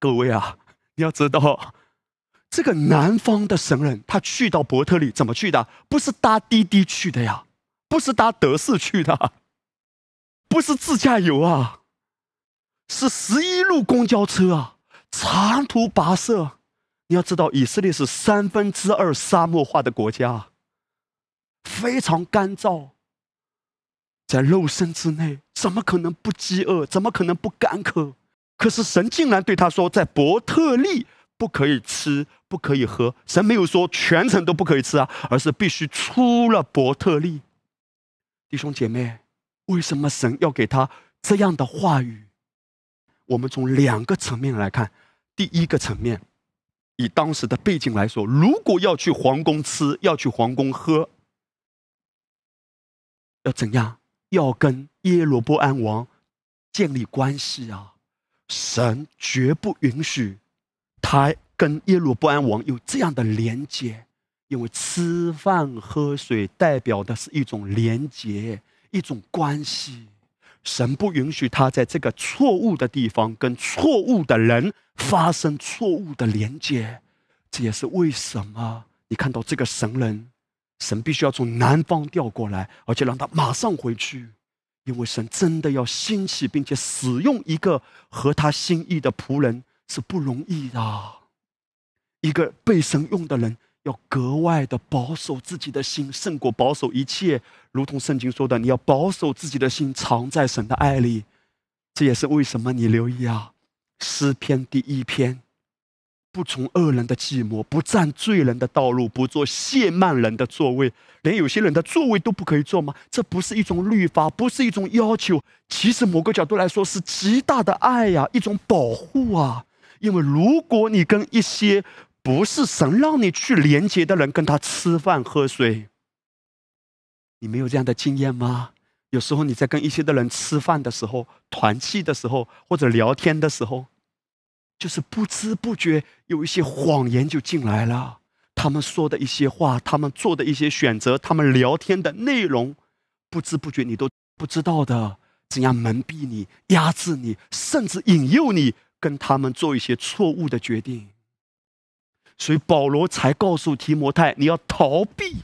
A: 各位啊，你要知道，这个南方的神人，他去到伯特利怎么去的？不是搭滴滴去的呀，不是搭德士去的，不是自驾游啊，是十一路公交车啊，长途跋涉。你要知道，以色列是三分之二沙漠化的国家。非常干燥，在肉身之内，怎么可能不饥饿？怎么可能不干渴？可是神竟然对他说，在伯特利不可以吃，不可以喝。神没有说全程都不可以吃啊，而是必须出了伯特利。弟兄姐妹，为什么神要给他这样的话语？我们从两个层面来看。第一个层面，以当时的背景来说，如果要去皇宫吃，要去皇宫喝，要怎样？要跟耶罗波安王建立关系啊！神绝不允许他跟耶罗波安王有这样的连接，因为吃饭喝水代表的是一种连接，一种关系。神不允许他在这个错误的地方跟错误的人发生错误的连接，这也是为什么你看到这个神人，神必须要从南方调过来，而且让他马上回去，因为神真的要兴起并且使用一个合他心意的仆人是不容易的，一个被神用的人。要格外的保守自己的心，胜过保守一切。如同圣经说的，你要保守自己的心，藏在神的爱里。这也是为什么你留意啊，诗篇第一篇，不从恶人的寂寞，不占罪人的道路，不做亵慢人的座位，连有些人的座位都不可以坐吗？这不是一种律法，不是一种要求。其实某个角度来说，是极大的爱呀，一种保护啊。因为如果你跟一些不是神让你去连接的人跟他吃饭喝水，你没有这样的经验吗？有时候你在跟一些的人吃饭的时候、团气的时候或者聊天的时候，就是不知不觉有一些谎言就进来了。他们说的一些话，他们做的一些选择，他们聊天的内容，不知不觉你都不知道的，怎样蒙蔽你、压制你，甚至引诱你跟他们做一些错误的决定。所以保罗才告诉提摩太，你要逃避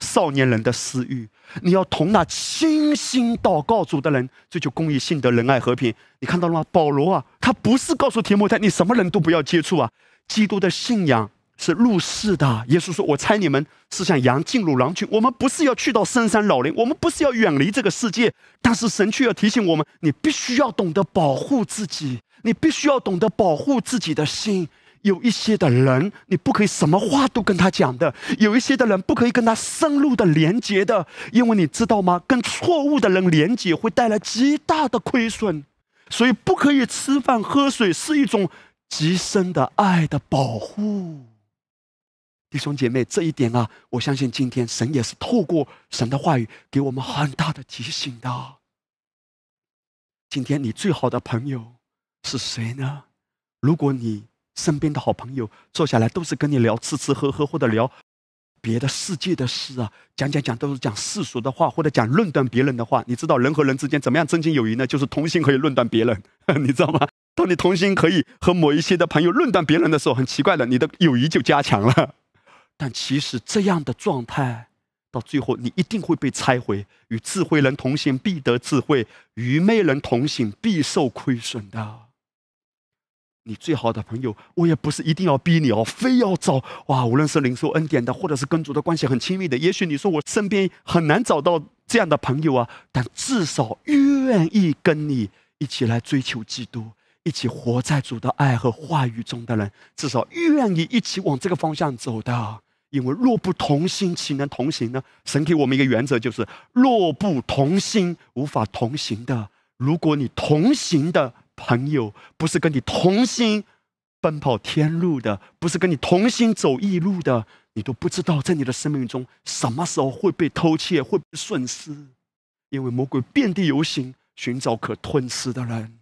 A: 少年人的私欲，你要同那清心祷告主的人追求公义、信德、仁爱、和平。你看到了吗？保罗啊，他不是告诉提摩太，你什么人都不要接触啊。基督的信仰是入世的。耶稣说：“我猜你们是像羊进入狼群。”我们不是要去到深山老林，我们不是要远离这个世界，但是神却要提醒我们：你必须要懂得保护自己，你必须要懂得保护自己的心。有一些的人，你不可以什么话都跟他讲的；有一些的人，不可以跟他深入的连接的，因为你知道吗？跟错误的人连接会带来极大的亏损，所以不可以吃饭喝水，是一种极深的爱的保护。弟兄姐妹，这一点啊，我相信今天神也是透过神的话语给我们很大的提醒的。今天你最好的朋友是谁呢？如果你。身边的好朋友坐下来都是跟你聊吃吃喝喝，或者聊别的世界的事啊，讲讲讲都是讲世俗的话，或者讲论断别人的话。你知道人和人之间怎么样增进友谊呢？就是同心可以论断别人，你知道吗？当你同心可以和某一些的朋友论断别人的时候，很奇怪的，你的友谊就加强了。但其实这样的状态到最后，你一定会被拆毁。与智慧人同行，必得智慧；愚昧人同行，必受亏损的。你最好的朋友，我也不是一定要逼你哦，非要找哇！无论是领受恩典的，或者是跟主的关系很亲密的，也许你说我身边很难找到这样的朋友啊，但至少愿意跟你一起来追求基督，一起活在主的爱和话语中的人，至少愿意一起往这个方向走的。因为若不同心，岂能同行呢？神给我们一个原则，就是若不同心，无法同行的。如果你同行的。朋友不是跟你同心奔跑天路的，不是跟你同心走异路的，你都不知道在你的生命中什么时候会被偷窃，会被损失，因为魔鬼遍地游行，寻找可吞吃的人。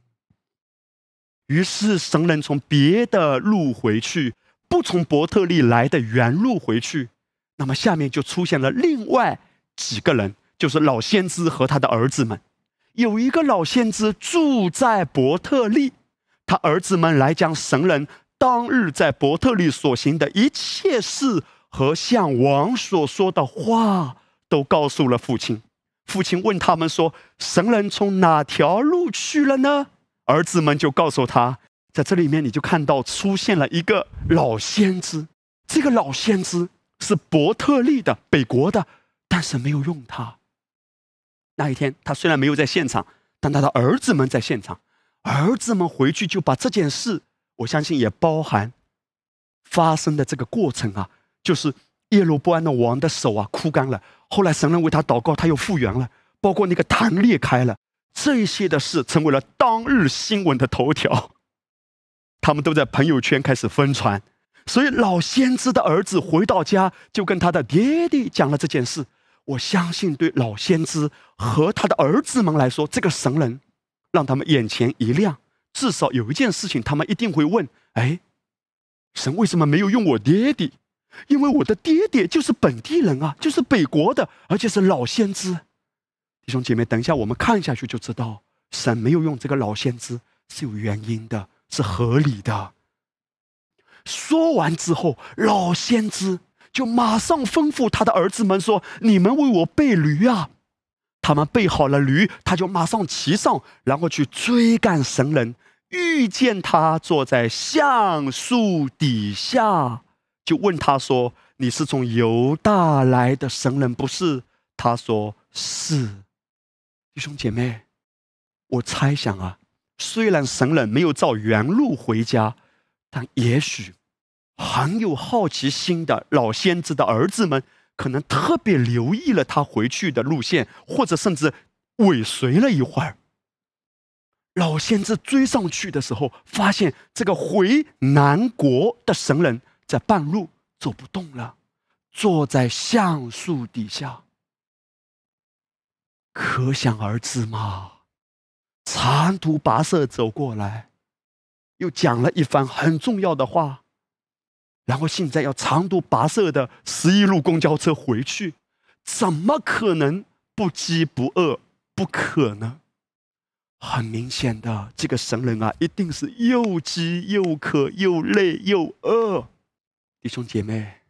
A: 于是神人从别的路回去，不从伯特利来的原路回去，那么下面就出现了另外几个人，就是老先知和他的儿子们。有一个老先知住在伯特利，他儿子们来将神人当日在伯特利所行的一切事和向王所说的话都告诉了父亲。父亲问他们说：“神人从哪条路去了呢？”儿子们就告诉他，在这里面你就看到出现了一个老先知。这个老先知是伯特利的北国的但是没有用他。那一天，他虽然没有在现场，但他的儿子们在现场。儿子们回去就把这件事，我相信也包含发生的这个过程啊，就是耶罗波安的王的手啊枯干了，后来神人为他祷告，他又复原了，包括那个坛裂开了，这些的事成为了当日新闻的头条。他们都在朋友圈开始疯传，所以老先知的儿子回到家就跟他的爹爹讲了这件事。我相信对老先知和他的儿子们来说，这个神人。让他们眼前一亮，至少有一件事情，他们一定会问：哎，神为什么没有用我爹爹？因为我的爹爹就是本地人啊，就是北国的，而且是老先知。弟兄姐妹，等一下我们看下去就知道，神没有用这个老先知是有原因的，是合理的。说完之后，老先知就马上吩咐他的儿子们说：“你们为我备驴啊！”他们备好了驴，他就马上骑上，然后去追赶神人。遇见他坐在橡树底下，就问他说：“你是从犹大来的神人不是？”他说：“是。”弟兄姐妹，我猜想啊，虽然神人没有照原路回家，但也许很有好奇心的老先知的儿子们。可能特别留意了他回去的路线，或者甚至尾随了一会儿。老先知追上去的时候，发现这个回南国的神人在半路走不动了，坐在橡树底下。可想而知嘛，长途跋涉走过来，又讲了一番很重要的话。然后现在要长途跋涉的十一路公交车回去，怎么可能不饥不饿？不可能。很明显的，这个神人啊，一定是又饥又渴又累又饿。弟兄姐妹，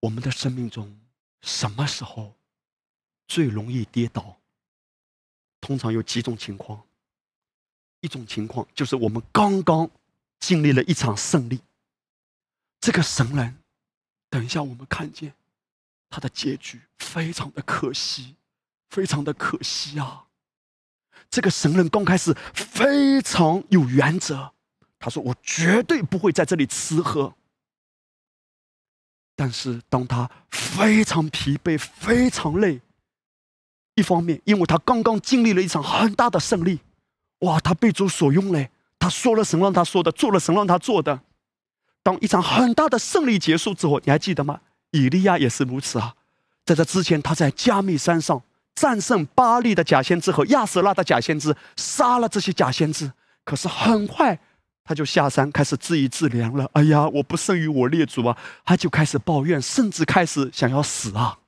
A: 我们的生命中什么时候最容易跌倒？通常有几种情况。一种情况就是我们刚刚经历了一场胜利。这个神人，等一下我们看见他的结局非常的可惜，非常的可惜啊！这个神人刚开始非常有原则，他说：“我绝对不会在这里吃喝。”但是当他非常疲惫、非常累，一方面因为他刚刚经历了一场很大的胜利，哇，他被主所用嘞，他说了神让他说的，做了神让他做的。当一场很大的胜利结束之后，你还记得吗？以利亚也是如此啊！在这之前，他在加密山上战胜巴利的假先知和亚瑟拉的假先知，杀了这些假先知。可是很快，他就下山开始自娱自怜了。哎呀，我不胜于我列祖啊！他就开始抱怨，甚至开始想要死啊！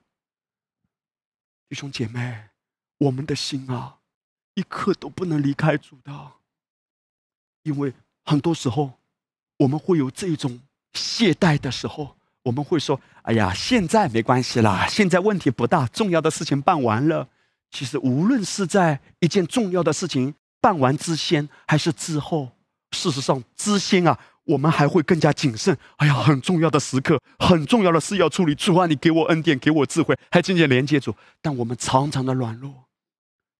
A: 弟兄姐妹，我们的心啊，一刻都不能离开主的，因为很多时候。我们会有这种懈怠的时候，我们会说：“哎呀，现在没关系啦，现在问题不大，重要的事情办完了。”其实，无论是在一件重要的事情办完之前，还是之后，事实上之先啊，我们还会更加谨慎。哎呀，很重要的时刻，很重要的事要处理，主啊，你给我恩典，给我智慧，还渐渐连接主。但我们常常的软弱。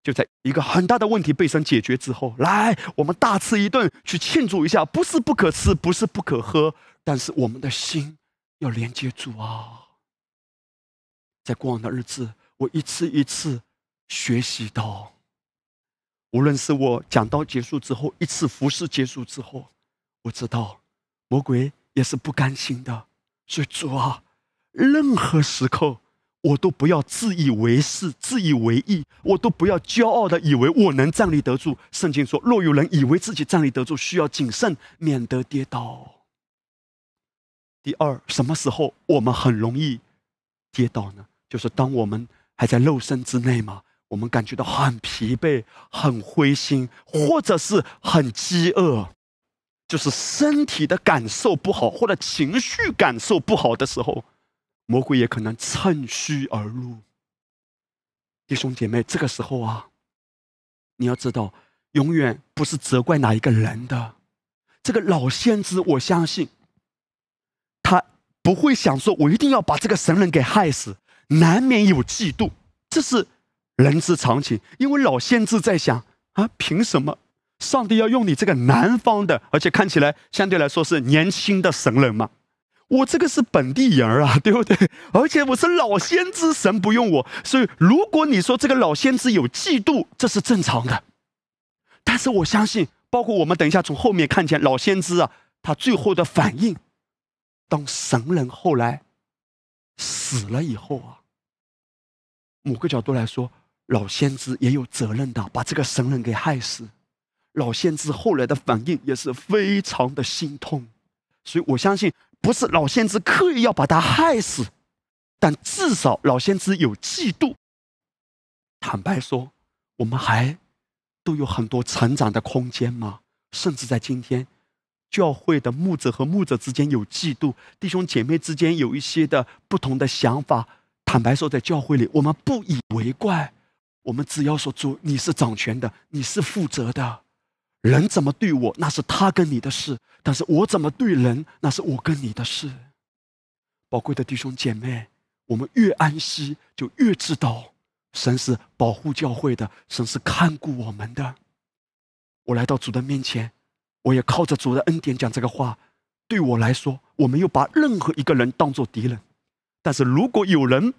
A: 就在一个很大的问题被神解决之后，来，我们大吃一顿去庆祝一下，不是不可吃，不是不可喝，但是我们的心要连接住啊。在过往的日子，我一次一次学习到，无论是我讲到结束之后，一次服侍结束之后，我知道魔鬼也是不甘心的，所以主啊，任何时刻。我都不要自以为是、自以为意，我都不要骄傲的以为我能站立得住。圣经说：“若有人以为自己站立得住，需要谨慎，免得跌倒。”第二，什么时候我们很容易跌倒呢？就是当我们还在肉身之内嘛，我们感觉到很疲惫、很灰心，或者是很饥饿，就是身体的感受不好，或者情绪感受不好的时候。魔鬼也可能趁虚而入，弟兄姐妹，这个时候啊，你要知道，永远不是责怪哪一个人的。这个老先知，我相信，他不会想说，我一定要把这个神人给害死。难免有嫉妒，这是人之常情。因为老先知在想啊，凭什么上帝要用你这个南方的，而且看起来相对来说是年轻的神人嘛？我这个是本地人啊，对不对？而且我是老先知，神不用我，所以如果你说这个老先知有嫉妒，这是正常的。但是我相信，包括我们等一下从后面看见老先知啊，他最后的反应，当神人后来死了以后啊，某个角度来说，老先知也有责任的，把这个神人给害死。老先知后来的反应也是非常的心痛，所以我相信。不是老先知刻意要把他害死，但至少老先知有嫉妒。坦白说，我们还都有很多成长的空间嘛。甚至在今天，教会的牧者和牧者之间有嫉妒，弟兄姐妹之间有一些的不同的想法。坦白说，在教会里，我们不以为怪。我们只要说主，你是掌权的，你是负责的。人怎么对我，那是他跟你的事；但是我怎么对人，那是我跟你的事。宝贵的弟兄姐妹，我们越安息，就越知道神是保护教会的，神是看顾我们的。我来到主的面前，我也靠着主的恩典讲这个话。对我来说，我没有把任何一个人当做敌人。但是如果有人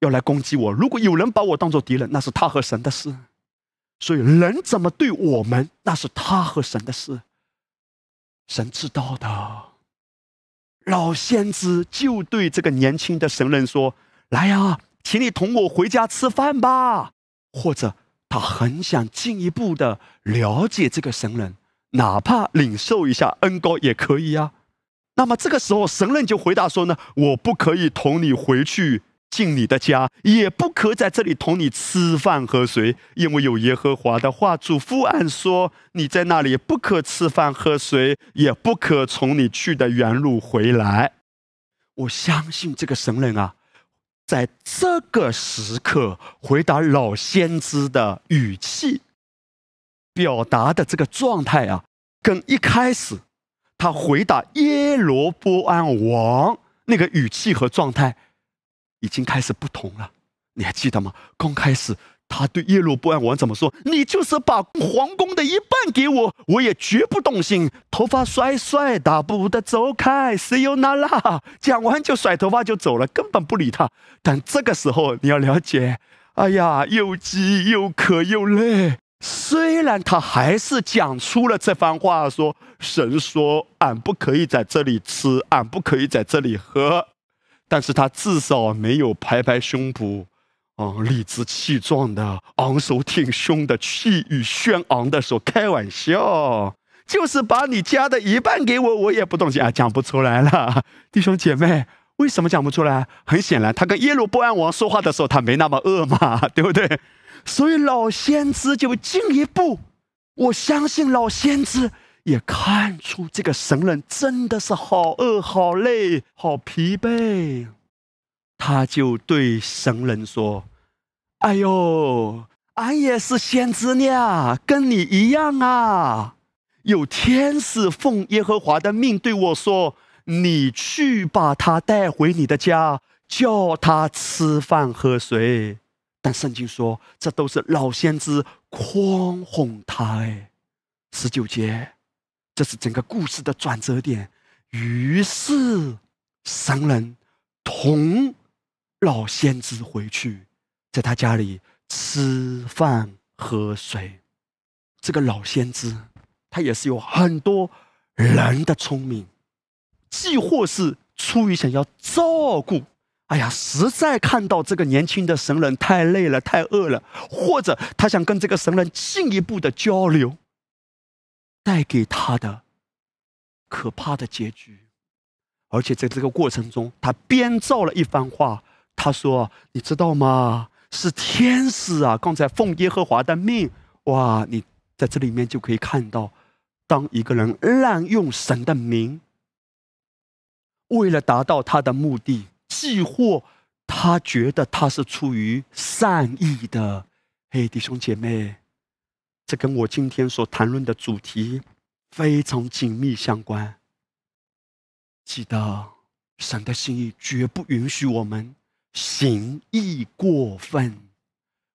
A: 要来攻击我，如果有人把我当做敌人，那是他和神的事。所以人怎么对我们，那是他和神的事。神知道的。老先知就对这个年轻的神人说：“来呀，请你同我回家吃饭吧。”或者他很想进一步的了解这个神人，哪怕领受一下恩高也可以呀。那么这个时候，神人就回答说呢：“我不可以同你回去。”进你的家，也不可在这里同你吃饭喝水，因为有耶和华的话嘱咐俺说：你在那里不可吃饭喝水，也不可从你去的原路回来。我相信这个神人啊，在这个时刻回答老先知的语气，表达的这个状态啊，跟一开始他回答耶罗波安王那个语气和状态。已经开始不同了，你还记得吗？刚开始他对耶罗波安王怎么说？你就是把皇宫的一半给我，我也绝不动心。头发甩甩，大步的走开，谁有那啦？讲完就甩头发就走了，根本不理他。但这个时候你要了解，哎呀，又饥又渴又累。虽然他还是讲出了这番话，说神说俺不可以在这里吃，俺不可以在这里喝。但是他至少没有拍拍胸脯，啊，理直气壮的、昂首挺胸的、气宇轩昂的说开玩笑，就是把你家的一半给我，我也不动心啊，讲不出来了。弟兄姐妹，为什么讲不出来？很显然，他跟耶路伯安王说话的时候，他没那么饿嘛，对不对？所以老先知就进一步，我相信老先知。也看出这个神人真的是好饿、好累、好疲惫，他就对神人说：“哎呦，俺也是先知呢，跟你一样啊。有天使奉耶和华的命对我说：‘你去把他带回你的家，叫他吃饭喝水。’但圣经说，这都是老先知诓哄他。哎，十九节。”这是整个故事的转折点。于是，神人同老先知回去，在他家里吃饭喝水。这个老先知，他也是有很多人的聪明，既或是出于想要照顾，哎呀，实在看到这个年轻的神人太累了、太饿了，或者他想跟这个神人进一步的交流。带给他的可怕的结局，而且在这个过程中，他编造了一番话。他说：“你知道吗？是天使啊！刚才奉耶和华的命，哇！你在这里面就可以看到，当一个人滥用神的名，为了达到他的目的，既或他觉得他是出于善意的，嘿，弟兄姐妹。”这跟我今天所谈论的主题非常紧密相关。记得，神的心意绝不允许我们行义过分，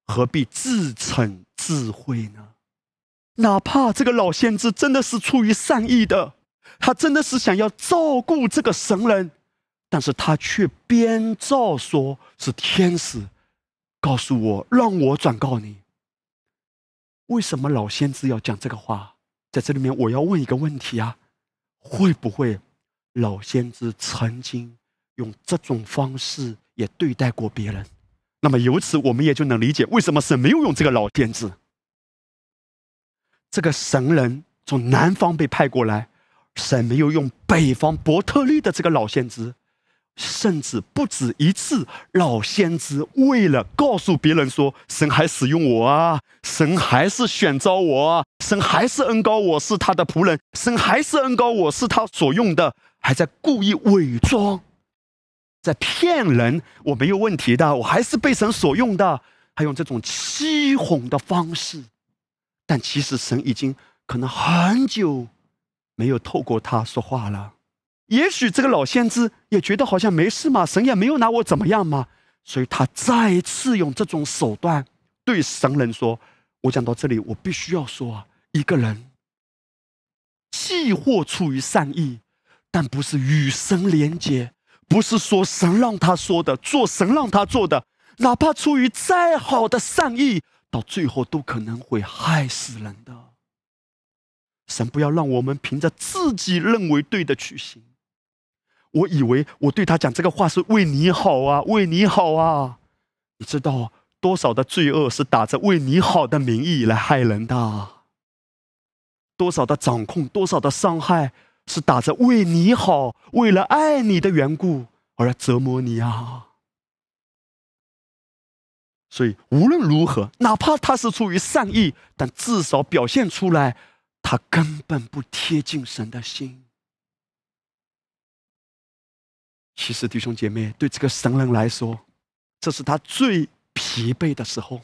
A: 何必自逞智慧呢？哪怕这个老先知真的是出于善意的，他真的是想要照顾这个神人，但是他却编造说是天使告诉我，让我转告你。为什么老先知要讲这个话？在这里面，我要问一个问题啊：会不会老先知曾经用这种方式也对待过别人？那么由此，我们也就能理解为什么神没有用这个老先知。这个神人从南方被派过来，神没有用北方伯特利的这个老先知，甚至不止一次。老先知为了告诉别人说，神还使用我啊，神还是选召我啊，神还是恩高我是他的仆人，神还是恩高我是他所用的，还在故意伪装，在骗人。我没有问题的，我还是被神所用的，还用这种欺哄的方式。但其实神已经可能很久没有透过他说话了。也许这个老先知也觉得好像没事嘛，神也没有拿我怎么样嘛，所以他再次用这种手段对神人说：“我讲到这里，我必须要说啊，一个人既或出于善意，但不是与神连接，不是说神让他说的，做神让他做的，哪怕出于再好的善意。”到最后都可能会害死人的。神不要让我们凭着自己认为对的去行。我以为我对他讲这个话是为你好啊，为你好啊。你知道多少的罪恶是打着为你好的名义来害人的？多少的掌控，多少的伤害是打着为你好、为了爱你的缘故而来折磨你啊？所以无论如何，哪怕他是出于善意，但至少表现出来，他根本不贴近神的心。其实弟兄姐妹，对这个神人来说，这是他最疲惫的时候。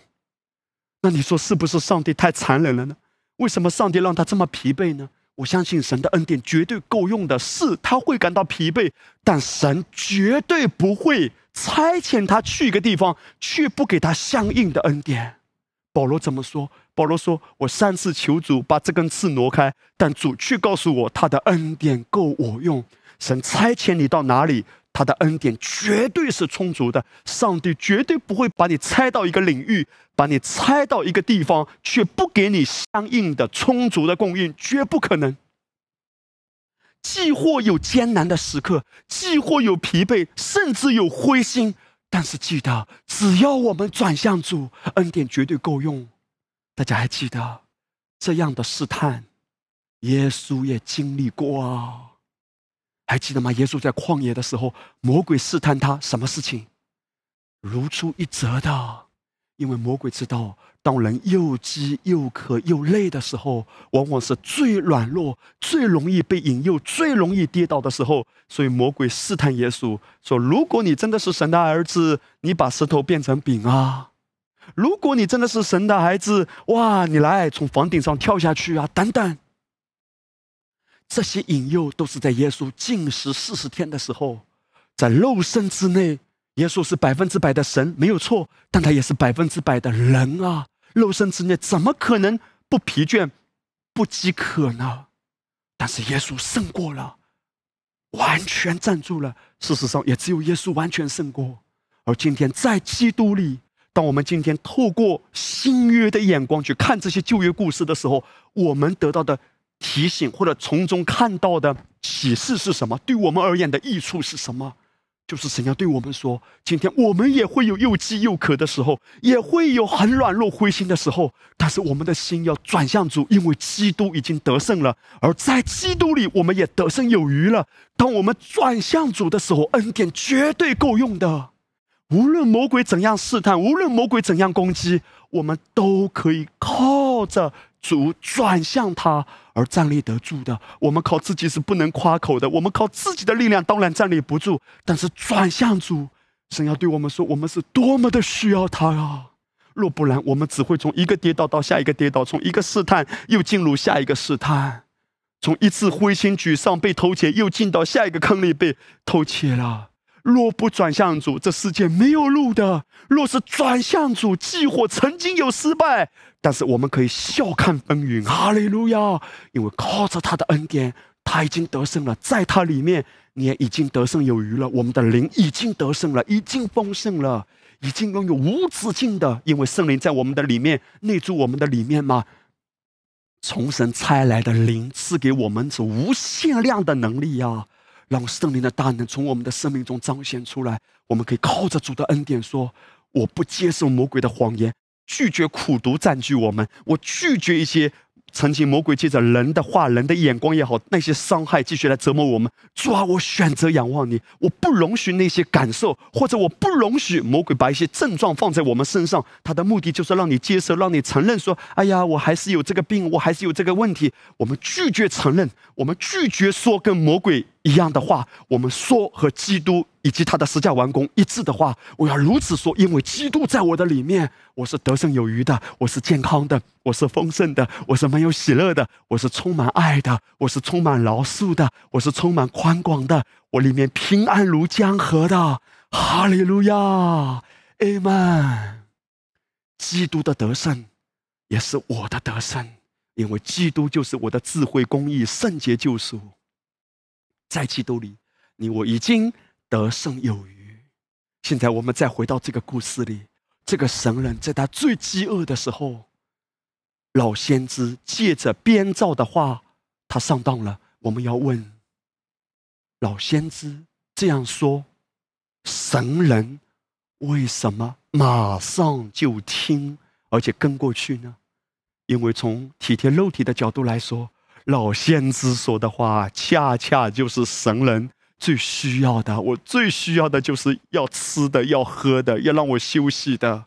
A: 那你说是不是上帝太残忍了呢？为什么上帝让他这么疲惫呢？我相信神的恩典绝对够用的，是他会感到疲惫，但神绝对不会。差遣他去一个地方，却不给他相应的恩典。保罗怎么说？保罗说：“我三次求主把这根刺挪开，但主却告诉我，他的恩典够我用。神差遣你到哪里，他的恩典绝对是充足的。上帝绝对不会把你拆到一个领域，把你拆到一个地方，却不给你相应的充足的供应，绝不可能。”既或有艰难的时刻，既或有疲惫，甚至有灰心，但是记得，只要我们转向主，恩典绝对够用。大家还记得这样的试探，耶稣也经历过啊？还记得吗？耶稣在旷野的时候，魔鬼试探他，什么事情？如出一辙的，因为魔鬼知道。当人又饥又渴又累的时候，往往是最软弱、最容易被引诱、最容易跌倒的时候。所以魔鬼试探耶稣说：“如果你真的是神的儿子，你把石头变成饼啊！如果你真的是神的孩子，哇，你来从房顶上跳下去啊！等等，这些引诱都是在耶稣禁食四十天的时候，在肉身之内。耶稣是百分之百的神，没有错，但他也是百分之百的人啊。肉身之内怎么可能不疲倦、不饥渴呢？但是耶稣胜过了，完全站住了。事实上，也只有耶稣完全胜过。而今天在基督里，当我们今天透过新约的眼光去看这些旧约故事的时候，我们得到的提醒或者从中看到的启示是什么？对我们而言的益处是什么？就是神要对我们说：今天我们也会有又饥又渴的时候，也会有很软弱灰心的时候。但是我们的心要转向主，因为基督已经得胜了，而在基督里我们也得胜有余了。当我们转向主的时候，恩典绝对够用的。无论魔鬼怎样试探，无论魔鬼怎样攻击，我们都可以靠着。主转向他而站立得住的，我们靠自己是不能夸口的。我们靠自己的力量当然站立不住，但是转向主，神要对我们说，我们是多么的需要他啊！若不然，我们只会从一个跌倒到下一个跌倒，从一个试探又进入下一个试探，从一次灰心沮丧被偷窃，又进到下一个坑里被偷窃了。若不转向主，这世界没有路的。若是转向主，计划曾经有失败，但是我们可以笑看风云。哈利路亚！因为靠着他的恩典，他已经得胜了，在他里面，你也已经得胜有余了。我们的灵已经得胜了，已经丰盛了，已经拥有无止境的，因为圣灵在我们的里面内住我们的里面嘛。从神差来的灵赐给我们是无限量的能力呀。让圣灵的大能从我们的生命中彰显出来，我们可以靠着主的恩典说：“我不接受魔鬼的谎言，拒绝苦毒占据我们，我拒绝一些。”曾经魔鬼借着人的话、人的眼光也好，那些伤害继续来折磨我们。主啊，我选择仰望你，我不容许那些感受，或者我不容许魔鬼把一些症状放在我们身上。他的目的就是让你接受，让你承认说：“哎呀，我还是有这个病，我还是有这个问题。”我们拒绝承认，我们拒绝说跟魔鬼一样的话。我们说和基督。以及他的十架完工一致的话，我要如此说，因为基督在我的里面，我是得胜有余的，我是健康的，我是丰盛的，我是没有喜乐的，我是充满爱的，我是充满饶恕的，我是充满宽广的，我里面平安如江河的。哈利路亚，阿门。基督的得胜也是我的得胜，因为基督就是我的智慧、公义、圣洁、救赎，在基督里，你我已经。得胜有余。现在我们再回到这个故事里，这个神人在他最饥饿的时候，老先知借着编造的话，他上当了。我们要问老先知这样说：神人为什么马上就听，而且跟过去呢？因为从体贴肉体的角度来说，老先知说的话，恰恰就是神人。最需要的，我最需要的就是要吃的，要喝的，要让我休息的。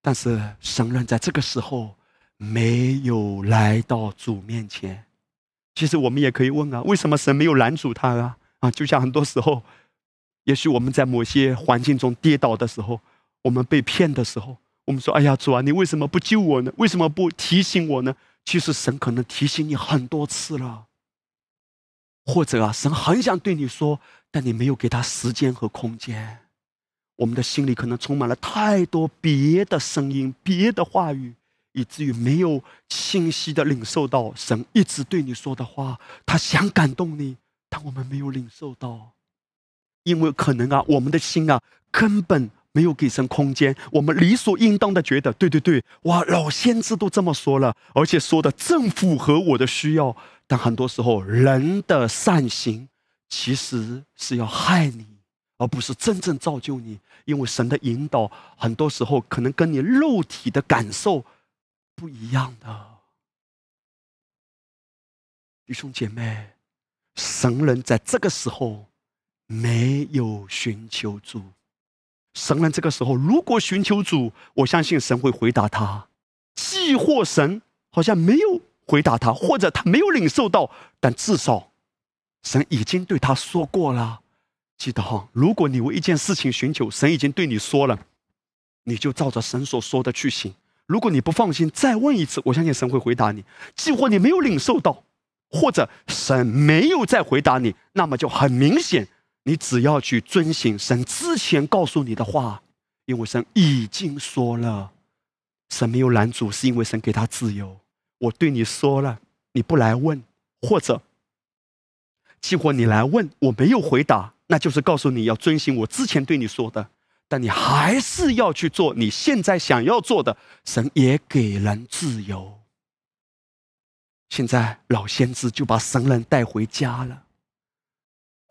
A: 但是神人在这个时候没有来到主面前。其实我们也可以问啊，为什么神没有拦阻他啊？啊，就像很多时候，也许我们在某些环境中跌倒的时候，我们被骗的时候，我们说：“哎呀，主啊，你为什么不救我呢？为什么不提醒我呢？”其实神可能提醒你很多次了。或者啊，神很想对你说，但你没有给他时间和空间。我们的心里可能充满了太多别的声音、别的话语，以至于没有清晰的领受到神一直对你说的话。他想感动你，但我们没有领受到，因为可能啊，我们的心啊，根本没有给神空间。我们理所应当的觉得，对对对，哇，老先知都这么说了，而且说的正符合我的需要。但很多时候，人的善行其实是要害你，而不是真正造就你。因为神的引导，很多时候可能跟你肉体的感受不一样的。弟兄姐妹，神人在这个时候没有寻求主。神人这个时候如果寻求主，我相信神会回答他。既或神好像没有。回答他，或者他没有领受到，但至少，神已经对他说过了。记得哈，如果你为一件事情寻求，神已经对你说了，你就照着神所说的去行。如果你不放心，再问一次，我相信神会回答你。既或你没有领受到，或者神没有再回答你，那么就很明显，你只要去遵行神之前告诉你的话，因为神已经说了，神没有拦阻，是因为神给他自由。我对你说了，你不来问，或者，结果你来问，我没有回答，那就是告诉你要遵循我之前对你说的，但你还是要去做你现在想要做的。神也给人自由。现在老先知就把神人带回家了。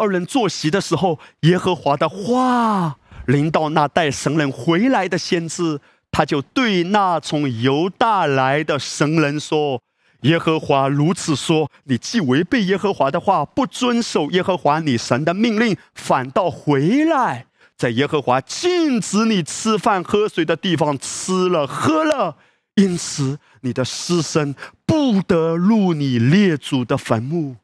A: 二人坐席的时候，耶和华的话临到那带神人回来的先知。他就对那从犹大来的神人说：“耶和华如此说：你既违背耶和华的话，不遵守耶和华你神的命令，反倒回来，在耶和华禁止你吃饭喝水的地方吃了喝了，因此你的尸身不得入你列祖的坟墓。”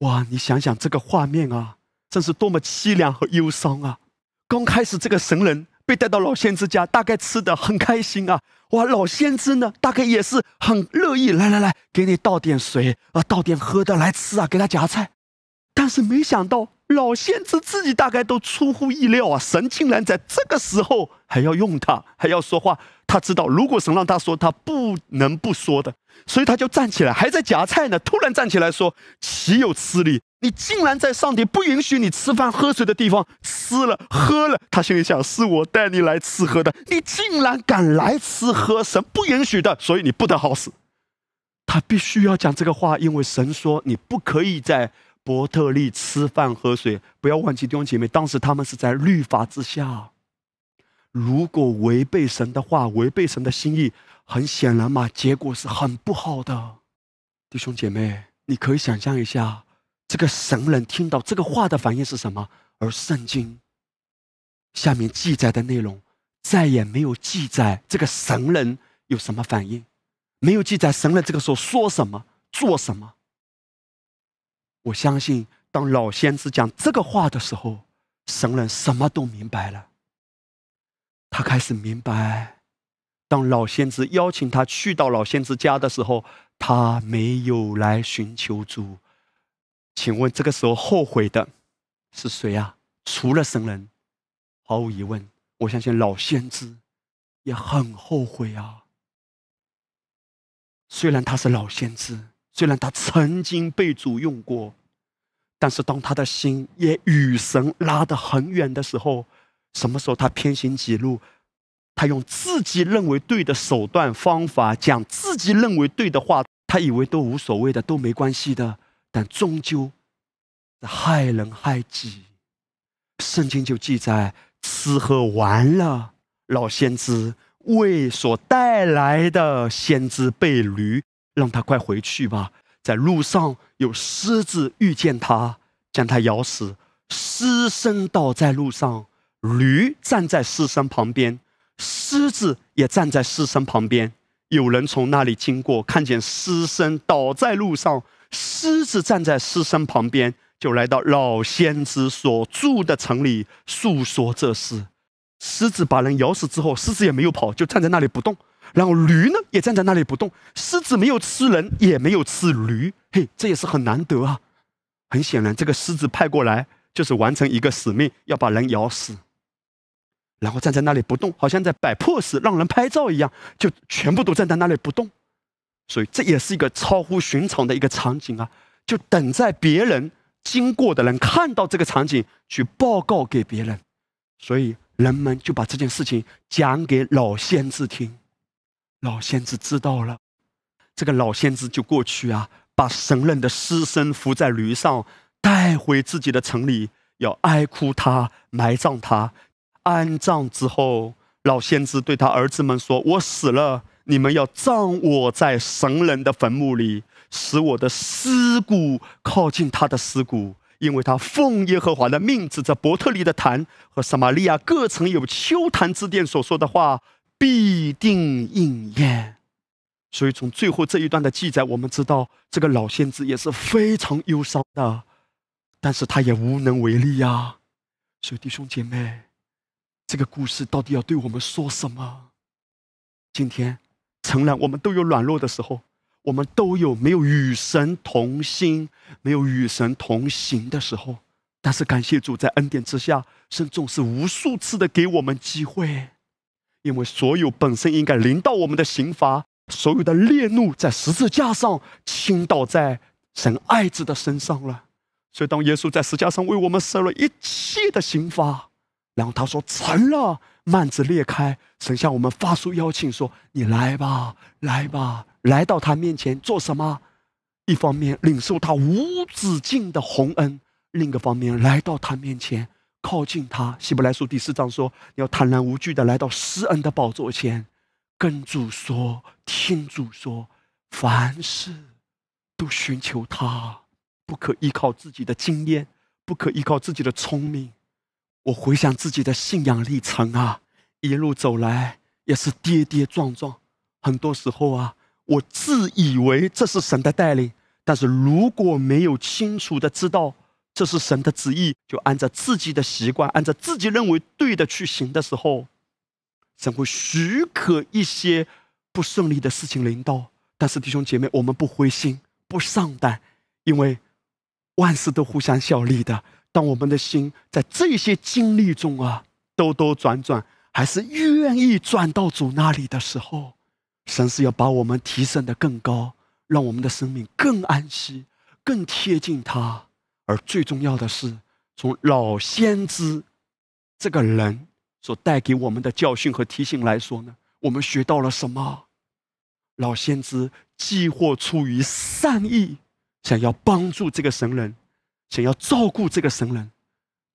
A: 哇！你想想这个画面啊，真是多么凄凉和忧伤啊！刚开始这个神人。被带到老先知家，大概吃的很开心啊！哇，老先知呢，大概也是很乐意，来来来，给你倒点水啊，倒点喝的来吃啊，给他夹菜。但是没想到老仙子自己大概都出乎意料啊！神竟然在这个时候还要用他，还要说话。他知道，如果神让他说，他不能不说的，所以他就站起来，还在夹菜呢。突然站起来说：“岂有此理！你竟然在上帝不允许你吃饭喝水的地方吃了喝了。”他心里想：“是我带你来吃喝的，你竟然敢来吃喝，神不允许的，所以你不得好死。”他必须要讲这个话，因为神说你不可以在。伯特利吃饭喝水，不要忘记弟兄姐妹，当时他们是在律法之下。如果违背神的话，违背神的心意，很显然嘛，结果是很不好的。弟兄姐妹，你可以想象一下，这个神人听到这个话的反应是什么？而圣经下面记载的内容，再也没有记载这个神人有什么反应，没有记载神人这个时候说什么、做什么。我相信，当老先知讲这个话的时候，神人什么都明白了。他开始明白，当老先知邀请他去到老先知家的时候，他没有来寻求主。请问，这个时候后悔的是谁啊？除了神人，毫无疑问，我相信老先知也很后悔啊。虽然他是老先知。虽然他曾经被主用过，但是当他的心也与神拉得很远的时候，什么时候他偏行己路，他用自己认为对的手段方法讲自己认为对的话，他以为都无所谓的，都没关系的，但终究害人害己。圣经就记载，吃喝完了，老先知为所带来的先知被驴。让他快回去吧！在路上有狮子遇见他，将他咬死。狮身倒在路上，驴站在狮身旁边，狮子也站在狮身旁边。有人从那里经过，看见狮身倒在路上，狮子站在狮身旁边，就来到老先知所住的城里，诉说这事。狮子把人咬死之后，狮子也没有跑，就站在那里不动。然后驴呢也站在那里不动，狮子没有吃人，也没有吃驴，嘿，这也是很难得啊。很显然，这个狮子派过来就是完成一个使命，要把人咬死。然后站在那里不动，好像在摆 pose 让人拍照一样，就全部都站在那里不动。所以这也是一个超乎寻常的一个场景啊！就等在别人经过的人看到这个场景去报告给别人，所以人们就把这件事情讲给老先知听。老先知知道了，这个老先知就过去啊，把神人的尸身扶在驴上，带回自己的城里，要哀哭他，埋葬他。安葬之后，老先知对他儿子们说：“我死了，你们要葬我在神人的坟墓里，使我的尸骨靠近他的尸骨，因为他奉耶和华的命，指着伯特利的坛和撒玛利亚各城有秋坛之殿所说的话。”必定应验，所以从最后这一段的记载，我们知道这个老先知也是非常忧伤的，但是他也无能为力呀。所以弟兄姐妹，这个故事到底要对我们说什么？今天诚然，我们都有软弱的时候，我们都有没有与神同心、没有与神同行的时候，但是感谢主，在恩典之下，神总是无数次的给我们机会。因为所有本身应该临到我们的刑罚，所有的烈怒在十字架上倾倒在神爱子的身上了。所以，当耶稣在十字架上为我们受了一切的刑罚，然后他说成了，幔子裂开，神向我们发出邀请说：“你来吧，来吧，来到他面前做什么？一方面领受他无止境的洪恩，另一个方面来到他面前。”靠近他，希伯来书第四章说：“你要坦然无惧的来到施恩的宝座前，跟主说，听主说，凡事都寻求他，不可依靠自己的经验，不可依靠自己的聪明。我回想自己的信仰历程啊，一路走来也是跌跌撞撞，很多时候啊，我自以为这是神的带领，但是如果没有清楚的知道。”这是神的旨意，就按照自己的习惯，按照自己认为对的去行的时候，神会许可一些不顺利的事情临到。但是弟兄姐妹，我们不灰心，不丧胆，因为万事都互相效力的，当我们的心在这些经历中啊，兜兜转转，还是愿意转到主那里的时候，神是要把我们提升的更高，让我们的生命更安息、更贴近他。而最重要的是，从老先知这个人所带给我们的教训和提醒来说呢，我们学到了什么？老先知既或出于善意，想要帮助这个神人。想要照顾这个神人，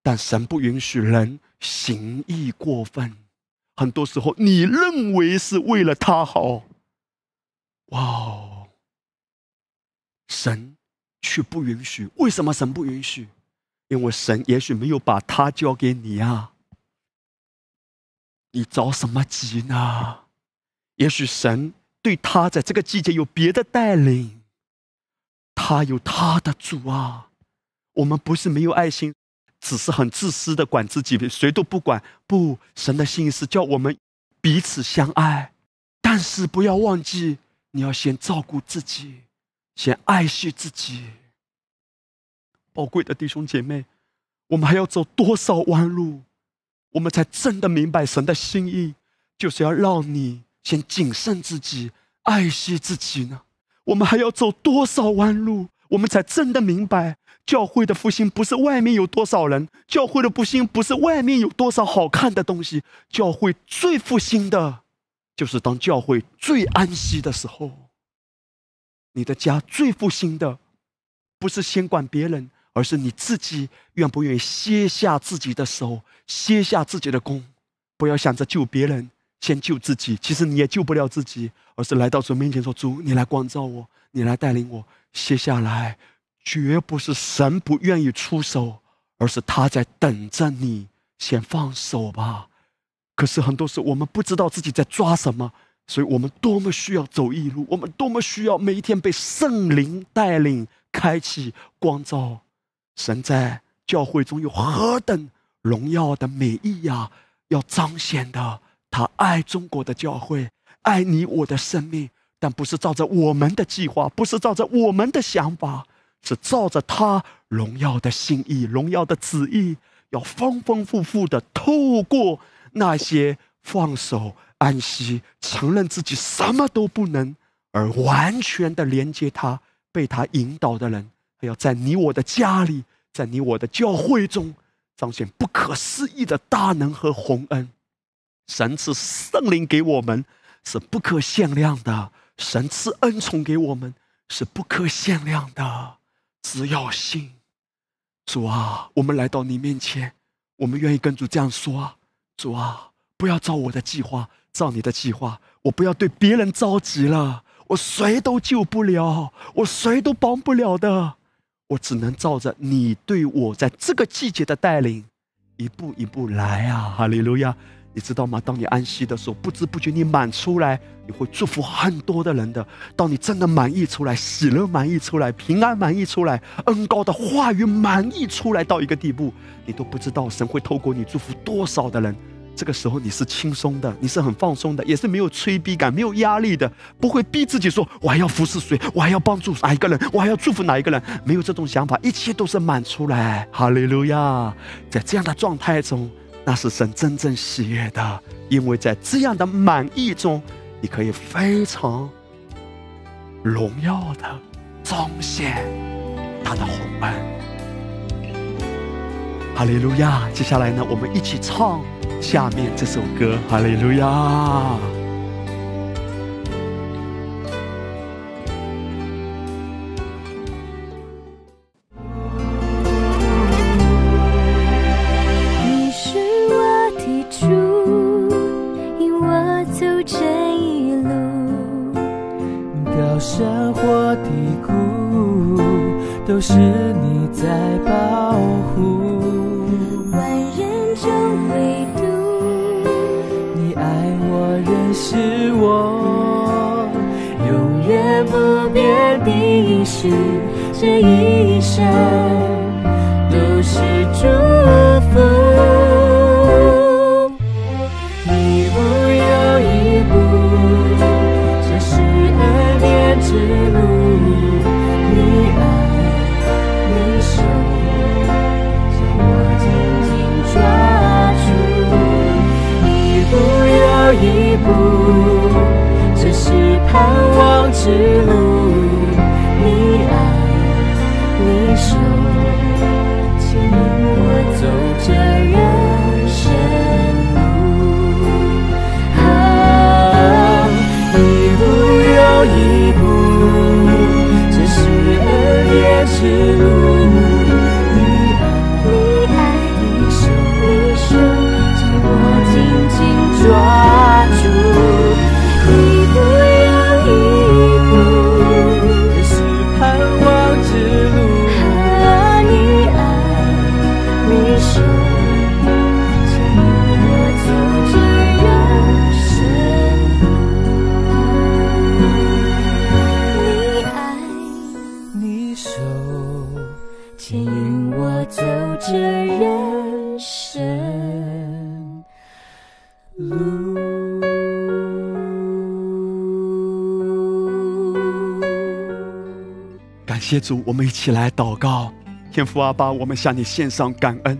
A: 但神不允许人行义过分。很多时候，你认为是为了他好，哇哦，神却不允许。为什么神不允许？因为神也许没有把他交给你啊。你着什么急呢？也许神对他在这个季节有别的带领，他有他的主啊。我们不是没有爱心，只是很自私的管自己，谁都不管。不，神的心是叫我们彼此相爱，但是不要忘记，你要先照顾自己，先爱惜自己。宝贵的弟兄姐妹，我们还要走多少弯路，我们才真的明白神的心意，就是要让你先谨慎自己，爱惜自己呢？我们还要走多少弯路，我们才真的明白？教会的复兴不是外面有多少人，教会的复兴不是外面有多少好看的东西。教会最复兴的，就是当教会最安息的时候。你的家最复兴的，不是先管别人，而是你自己愿不愿意歇下自己的手，歇下自己的功，不要想着救别人，先救自己。其实你也救不了自己，而是来到主面前说：“主，你来光照我，你来带领我，歇下来。”绝不是神不愿意出手，而是他在等着你先放手吧。可是很多时候我们不知道自己在抓什么，所以我们多么需要走一路，我们多么需要每一天被圣灵带领、开启光照。神在教会中有何等荣耀的美意呀！要彰显的，他爱中国的教会，爱你我的生命，但不是照着我们的计划，不是照着我们的想法。是照着他荣耀的心意、荣耀的旨意，要丰丰富富的透过那些放手、安息、承认自己什么都不能，而完全的连接他、被他引导的人，还要在你我的家里，在你我的教会中彰显不可思议的大能和宏恩。神赐圣灵给我们是不可限量的，神赐恩宠给我们是不可限量的。只要信，主啊，我们来到你面前，我们愿意跟主这样说啊，主啊，不要照我的计划，照你的计划，我不要对别人着急了，我谁都救不了，我谁都帮不了的，我只能照着你对我在这个季节的带领，一步一步来啊，哈利路亚。你知道吗？当你安息的时候，不知不觉你满出来，你会祝福很多的人的。当你真的满意出来，喜乐满意出来，平安满意出来，恩高的话语满意出来到一个地步，你都不知道神会透过你祝福多少的人。这个时候你是轻松的，你是很放松的，也是没有催逼感、没有压力的，不会逼自己说我还要服侍谁，我还要帮助哪一个人，我还要祝福哪一个人，没有这种想法，一切都是满出来。哈利路亚！在这样的状态中。那是神真正喜悦的，因为在这样的满意中，你可以非常荣耀的彰显他的宏恩。哈利路亚！接下来呢，我们一起唱下面这首歌。哈利路亚。
B: 你是我的主，引我走这一路，高山或低谷，都是你在保护。这一生都是祝福。一步又一步，
C: 这是爱恋之路。
B: 你爱，你守护，我紧紧抓住。一
C: 步又
B: 一步，这是盼望之路。
A: to 谢主，我们一起来祷告。天父阿爸，我们向你献上感恩，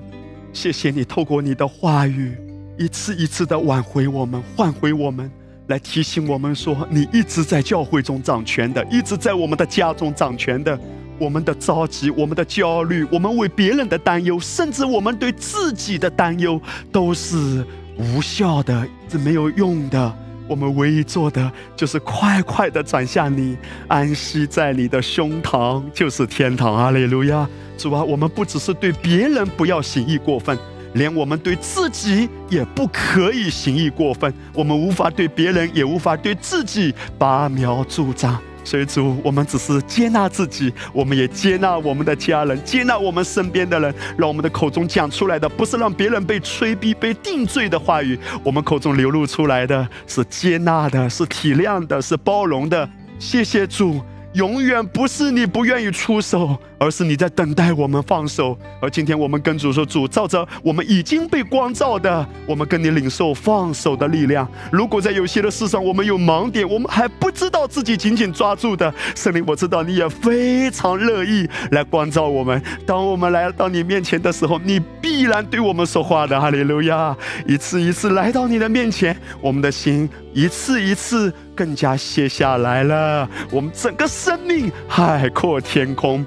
A: 谢谢你透过你的话语，一次一次的挽回我们，换回我们，来提醒我们说，你一直在教会中掌权的，一直在我们的家中掌权的。我们的着急，我们的焦虑，我们为别人的担忧，甚至我们对自己的担忧，都是无效的，是没有用的。我们唯一做的就是快快的转向你，安息在你的胸膛，就是天堂。阿利路亚！主啊，我们不只是对别人不要行义过分，连我们对自己也不可以行义过分。我们无法对别人，也无法对自己拔苗助长。所以主，我们只是接纳自己，我们也接纳我们的家人，接纳我们身边的人，让我们的口中讲出来的不是让别人被催逼、被定罪的话语，我们口中流露出来的是接纳的，是体谅的，是包容的。谢谢主。永远不是你不愿意出手，而是你在等待我们放手。而今天我们跟主说：“主，照着我们已经被光照的，我们跟你领受放手的力量。如果在有些的事上我们有盲点，我们还不知道自己紧紧抓住的，圣灵，我知道你也非常乐意来光照我们。当我们来到你面前的时候，你必然对我们说话的。哈利路亚！一次一次来到你的面前，我们的心一次一次。”更加卸下来了，我们整个生命海阔天空。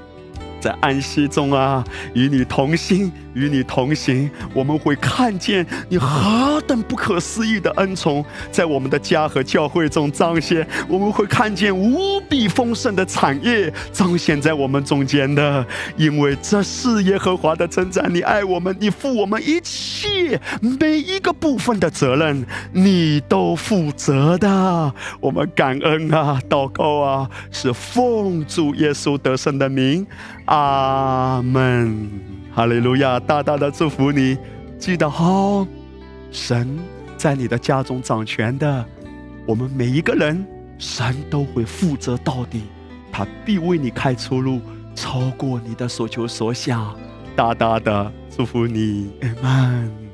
A: 在安息中啊，与你同心，与你同行，我们会看见你何等不可思议的恩宠，在我们的家和教会中彰显。我们会看见无比丰盛的产业彰显在我们中间的，因为这是耶和华的称赞。你爱我们，你负我们一切每一个部分的责任，你都负责的。我们感恩啊，祷告啊，是奉主耶稣得胜的名。阿门，哈利路亚！大大的祝福你，记得哈，神在你的家中掌权的，我们每一个人，神都会负责到底，他必为你开出路，超过你的所求所想，大大的祝福你，阿门。